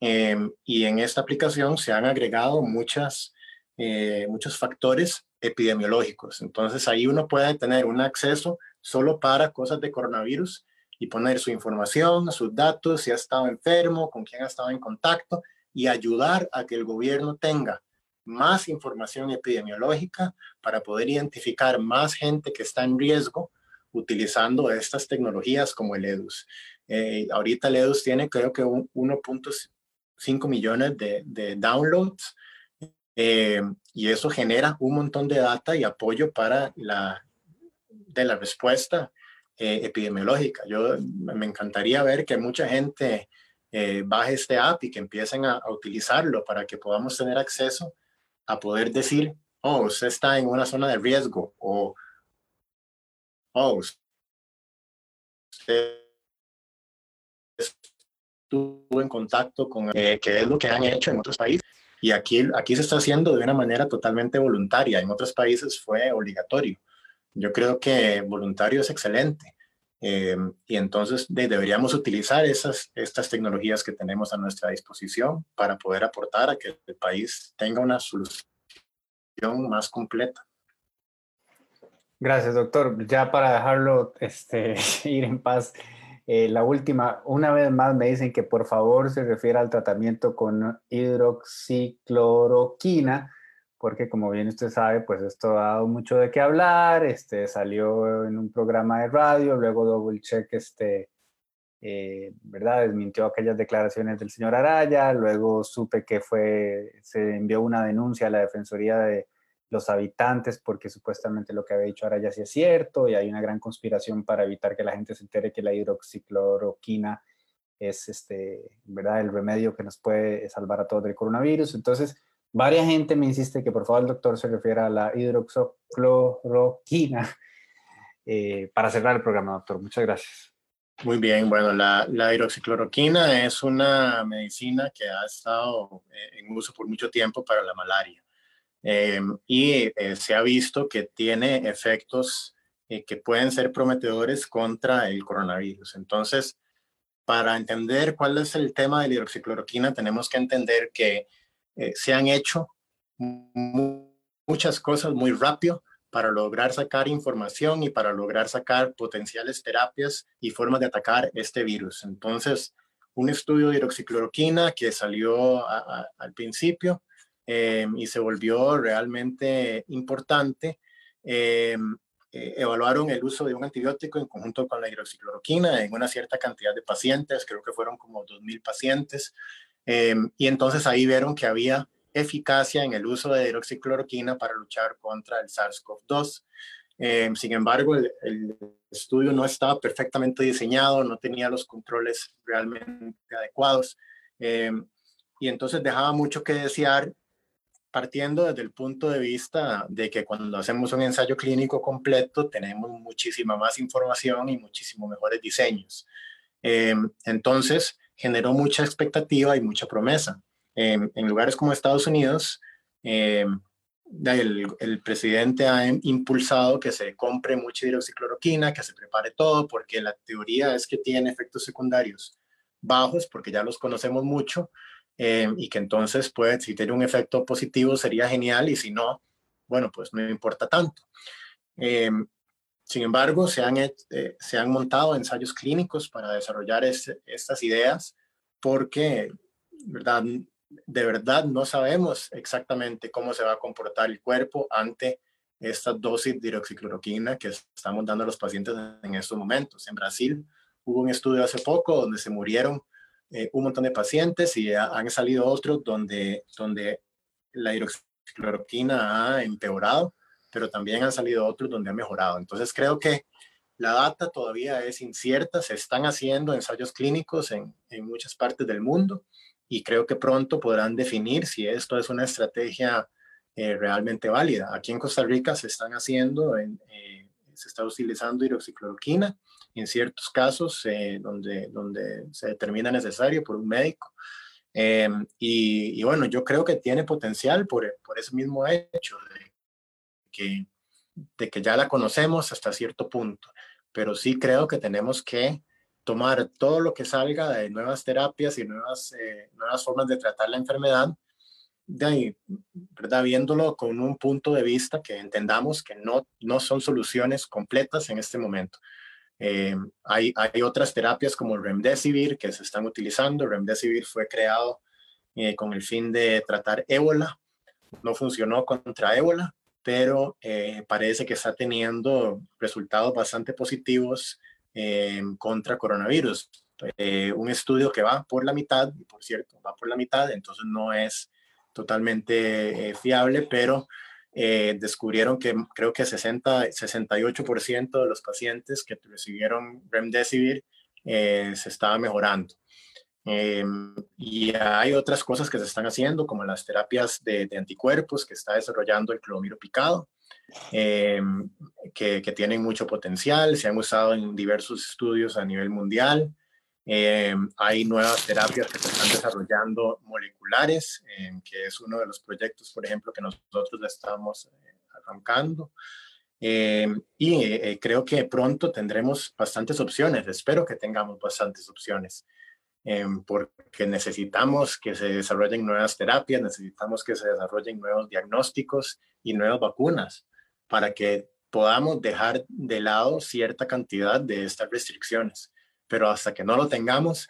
Em, y en esta aplicación se han agregado muchas, eh, muchos factores epidemiológicos. Entonces ahí uno puede tener un acceso solo para cosas de coronavirus y poner su información, sus datos, si ha estado enfermo, con quién ha estado en contacto y ayudar a que el gobierno tenga más información epidemiológica para poder identificar más gente que está en riesgo utilizando estas tecnologías como el EDUS. Eh, ahorita el EDUS tiene creo que 1.5 5 millones de, de downloads eh, y eso genera un montón de data y apoyo para la, de la respuesta eh, epidemiológica. Yo me encantaría ver que mucha gente eh, baje este app y que empiecen a, utilizarlo para que podamos tener acceso a poder decir, oh, usted está en una zona de riesgo o, oh, usted estuvo en contacto con, eh, que es lo que han hecho en otros países. Y aquí, aquí se está haciendo de una manera totalmente voluntaria. En otros países fue obligatorio. Yo creo que voluntario es excelente. Eh, y entonces deberíamos utilizar esas, estas tecnologías que tenemos a nuestra disposición para poder aportar a que el país tenga una solución más completa. Gracias, doctor. Ya para dejarlo este, ir en paz, eh, la última, una vez más me dicen que por favor se refiera al tratamiento con hidroxicloroquina, porque como bien usted sabe, pues esto ha dado mucho de qué hablar, este, salió en un programa de radio, luego Double Check, este, eh, ¿verdad? Desmintió aquellas declaraciones del señor Araya, luego supe que fue, se envió una denuncia a la Defensoría de los habitantes, porque supuestamente lo que había dicho ahora ya sí es cierto y hay una gran conspiración para evitar que la gente se entere que la hidroxicloroquina es este, ¿verdad? el remedio que nos puede salvar a todos del coronavirus. Entonces, varias gente me insiste que por favor el doctor se refiera a la hidroxicloroquina eh, para cerrar el programa, doctor. Muchas gracias. Muy bien, bueno, la, la, hidroxicloroquina es una medicina que ha estado eh, en uso por mucho tiempo para la malaria. Eh, y se ha visto que tiene efectos que pueden ser prometedores contra el coronavirus. Entonces, para entender cuál es el tema de la hidroxicloroquina, tenemos que entender que se han hecho muchas cosas muy rápido para lograr sacar información y para lograr sacar potenciales terapias y formas de atacar este virus. Entonces, un estudio de hidroxicloroquina que salió al principio Em, y se volvió realmente importante. Eh, evaluaron el uso de un antibiótico en conjunto con la hidroxicloroquina en una cierta cantidad de pacientes, creo que fueron como 2.000 pacientes, em, y entonces ahí vieron que había eficacia en el uso de hidroxicloroquina para luchar contra el SARS-CoV-2. sin embargo, el, el, estudio no estaba perfectamente diseñado, no tenía los controles realmente adecuados y entonces dejaba mucho que desear partiendo desde el punto de vista de que cuando hacemos un ensayo clínico completo tenemos muchísima más información y muchísimo mejores diseños. Em, entonces, generó mucha expectativa y mucha promesa. Em, en lugares como Estados Unidos, em, el, presidente ha impulsado que se compre mucha hidroxicloroquina, que se prepare todo, porque la teoría es que tiene efectos secundarios bajos, porque ya los conocemos mucho, y que entonces, pues, si tiene un efecto positivo sería genial y si no, bueno, pues no importa tanto. Sin embargo, se han, eh, se han montado ensayos clínicos para desarrollar estas ideas porque, ¿verdad? de verdad no sabemos exactamente cómo se va a comportar el cuerpo ante esta dosis de hidroxicloroquina que estamos dando a los pacientes en estos momentos. En Brasil hubo un estudio hace poco donde se murieron eh, un montón de pacientes y han salido otros donde, donde la hidroxicloroquina ha empeorado, pero también han salido otros donde ha mejorado. Entonces creo que la data todavía es incierta, se están haciendo ensayos clínicos en, en muchas partes del mundo y creo que pronto podrán definir si esto es una estrategia eh, realmente válida. Aquí en Costa Rica se están haciendo, en, eh, se está utilizando hidroxicloroquina en ciertos casos eh, donde, donde se determina necesario por un médico. Em, y, y, bueno, yo creo que tiene potencial por, por ese mismo hecho de que, de que ya la conocemos hasta cierto punto, pero sí creo que tenemos que tomar todo lo que salga de nuevas terapias y nuevas, eh, nuevas formas de tratar la enfermedad, de ahí, ¿verdad? viéndolo con un punto de vista que entendamos que no, no son soluciones completas en este momento. Eh, hay, hay otras terapias como Remdesivir que se están utilizando. Remdesivir fue creado eh, con el fin de tratar ébola. No funcionó contra ébola, pero parece que está teniendo resultados bastante positivos eh, contra coronavirus. Eh, un estudio que va por la mitad, y por cierto, va por la mitad, entonces no es totalmente eh, fiable, pero descubrieron que creo que 60, 68% de los pacientes que recibieron Remdesivir se estaba mejorando. Y hay otras cosas que se están haciendo, como las terapias de, de anticuerpos que está desarrollando el clomiro picado, eh, que, tienen mucho potencial, se han usado en diversos estudios a nivel mundial. Eh, hay nuevas terapias que se están desarrollando moleculares, eh, que es uno de los proyectos, por ejemplo, que nosotros estamos arrancando. y creo que pronto tendremos bastantes opciones, espero que tengamos bastantes opciones, porque necesitamos que se desarrollen nuevas terapias, necesitamos que se desarrollen nuevos diagnósticos y nuevas vacunas para que podamos dejar de lado cierta cantidad de estas restricciones. Pero hasta que no lo tengamos,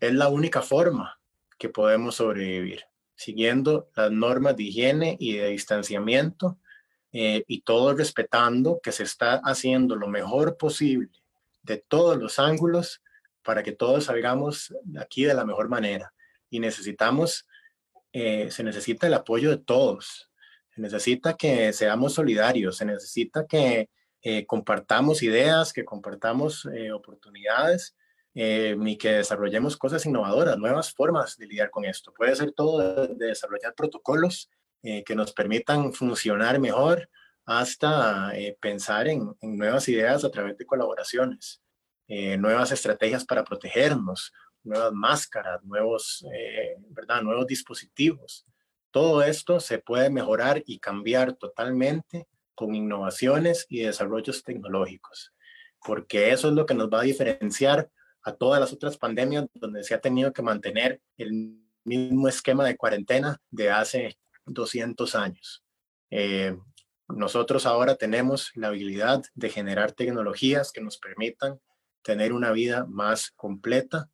es la única forma que podemos sobrevivir, siguiendo las normas de higiene y de distanciamiento eh, y todo respetando que se está haciendo lo mejor posible de todos los ángulos para que todos salgamos aquí de la mejor manera. Y necesitamos, eh, se necesita el apoyo de todos, se necesita que seamos solidarios, se necesita que eh, compartamos ideas, que compartamos eh, oportunidades y que desarrollemos cosas innovadoras, nuevas formas de lidiar con esto. Puede ser todo de, desarrollar protocolos que nos permitan funcionar mejor hasta pensar en, en, nuevas ideas a través de colaboraciones, nuevas estrategias para protegernos, nuevas máscaras, nuevos, ¿verdad? nuevos dispositivos. Todo esto se puede mejorar y cambiar totalmente con innovaciones y desarrollos tecnológicos, porque eso es lo que nos va a diferenciar a todas las otras pandemias donde se ha tenido que mantener el mismo esquema de cuarentena de hace 200 años. Eh, nosotros ahora tenemos la habilidad de generar tecnologías que nos permitan tener una vida más completa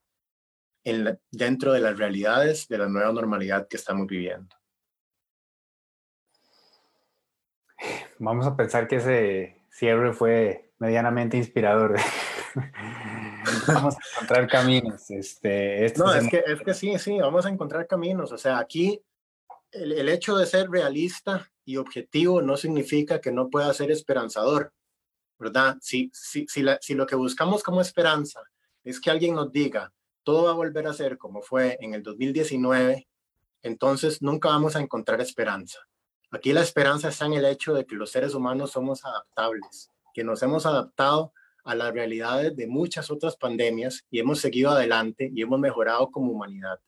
en dentro de las realidades de la nueva normalidad que estamos viviendo. vamos a pensar que ese cierre fue medianamente inspirador. vamos a encontrar caminos. Este, no, es que, es que sí, sí, vamos a encontrar caminos. O sea, aquí el, el, hecho de ser realista y objetivo no significa que no pueda ser esperanzador, ¿verdad? Si, si, si, lo que buscamos como esperanza es que alguien nos diga, todo va a volver a ser como fue en el 2019, entonces nunca vamos a encontrar esperanza. Aquí la esperanza está en el hecho de que los seres humanos somos adaptables, que nos hemos adaptado a las realidades de muchas otras pandemias y hemos seguido adelante y hemos mejorado como humanidad.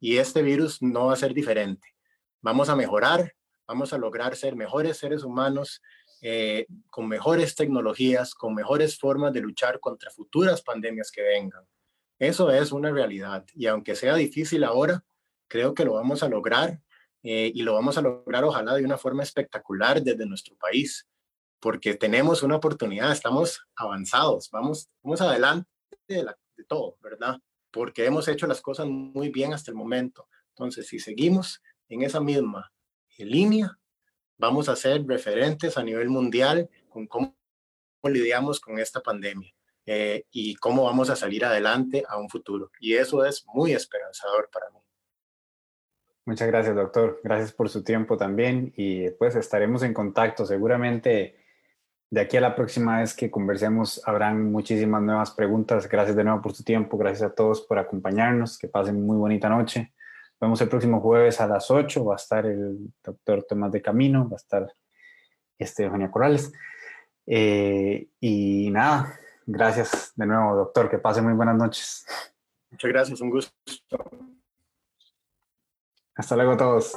Y este virus no va a ser diferente. Vamos a mejorar, vamos a lograr ser mejores seres humanos eh, con mejores tecnologías, con mejores formas de luchar contra futuras pandemias que vengan. Eso es una realidad y aunque sea difícil ahora, creo que lo vamos a lograr eh, y lo vamos a lograr ojalá de una forma espectacular desde nuestro país, porque tenemos una oportunidad, estamos avanzados, vamos, vamos adelante de, de todo, ¿verdad? Porque hemos hecho las cosas muy bien hasta el momento, Entonces, si seguimos en esa misma línea, vamos a ser referentes a nivel mundial con cómo lidiamos con esta pandemia eh, y cómo vamos a salir adelante a un futuro. Y eso es muy esperanzador para mí. Muchas gracias, doctor. Gracias por su tiempo también y pues estaremos en contacto. Seguramente de aquí a la próxima vez que conversemos habrán muchísimas nuevas preguntas. Gracias de nuevo por su tiempo. Gracias a todos por acompañarnos. Que pasen muy bonita noche. Vemos el próximo jueves a las 8. Va a estar el doctor Tomás de Camino, va a estar este, Eugenia Corrales. Eh, y nada, gracias de nuevo, doctor. Que pase muy buenas noches. Muchas gracias, un gusto. Hasta luego a todos.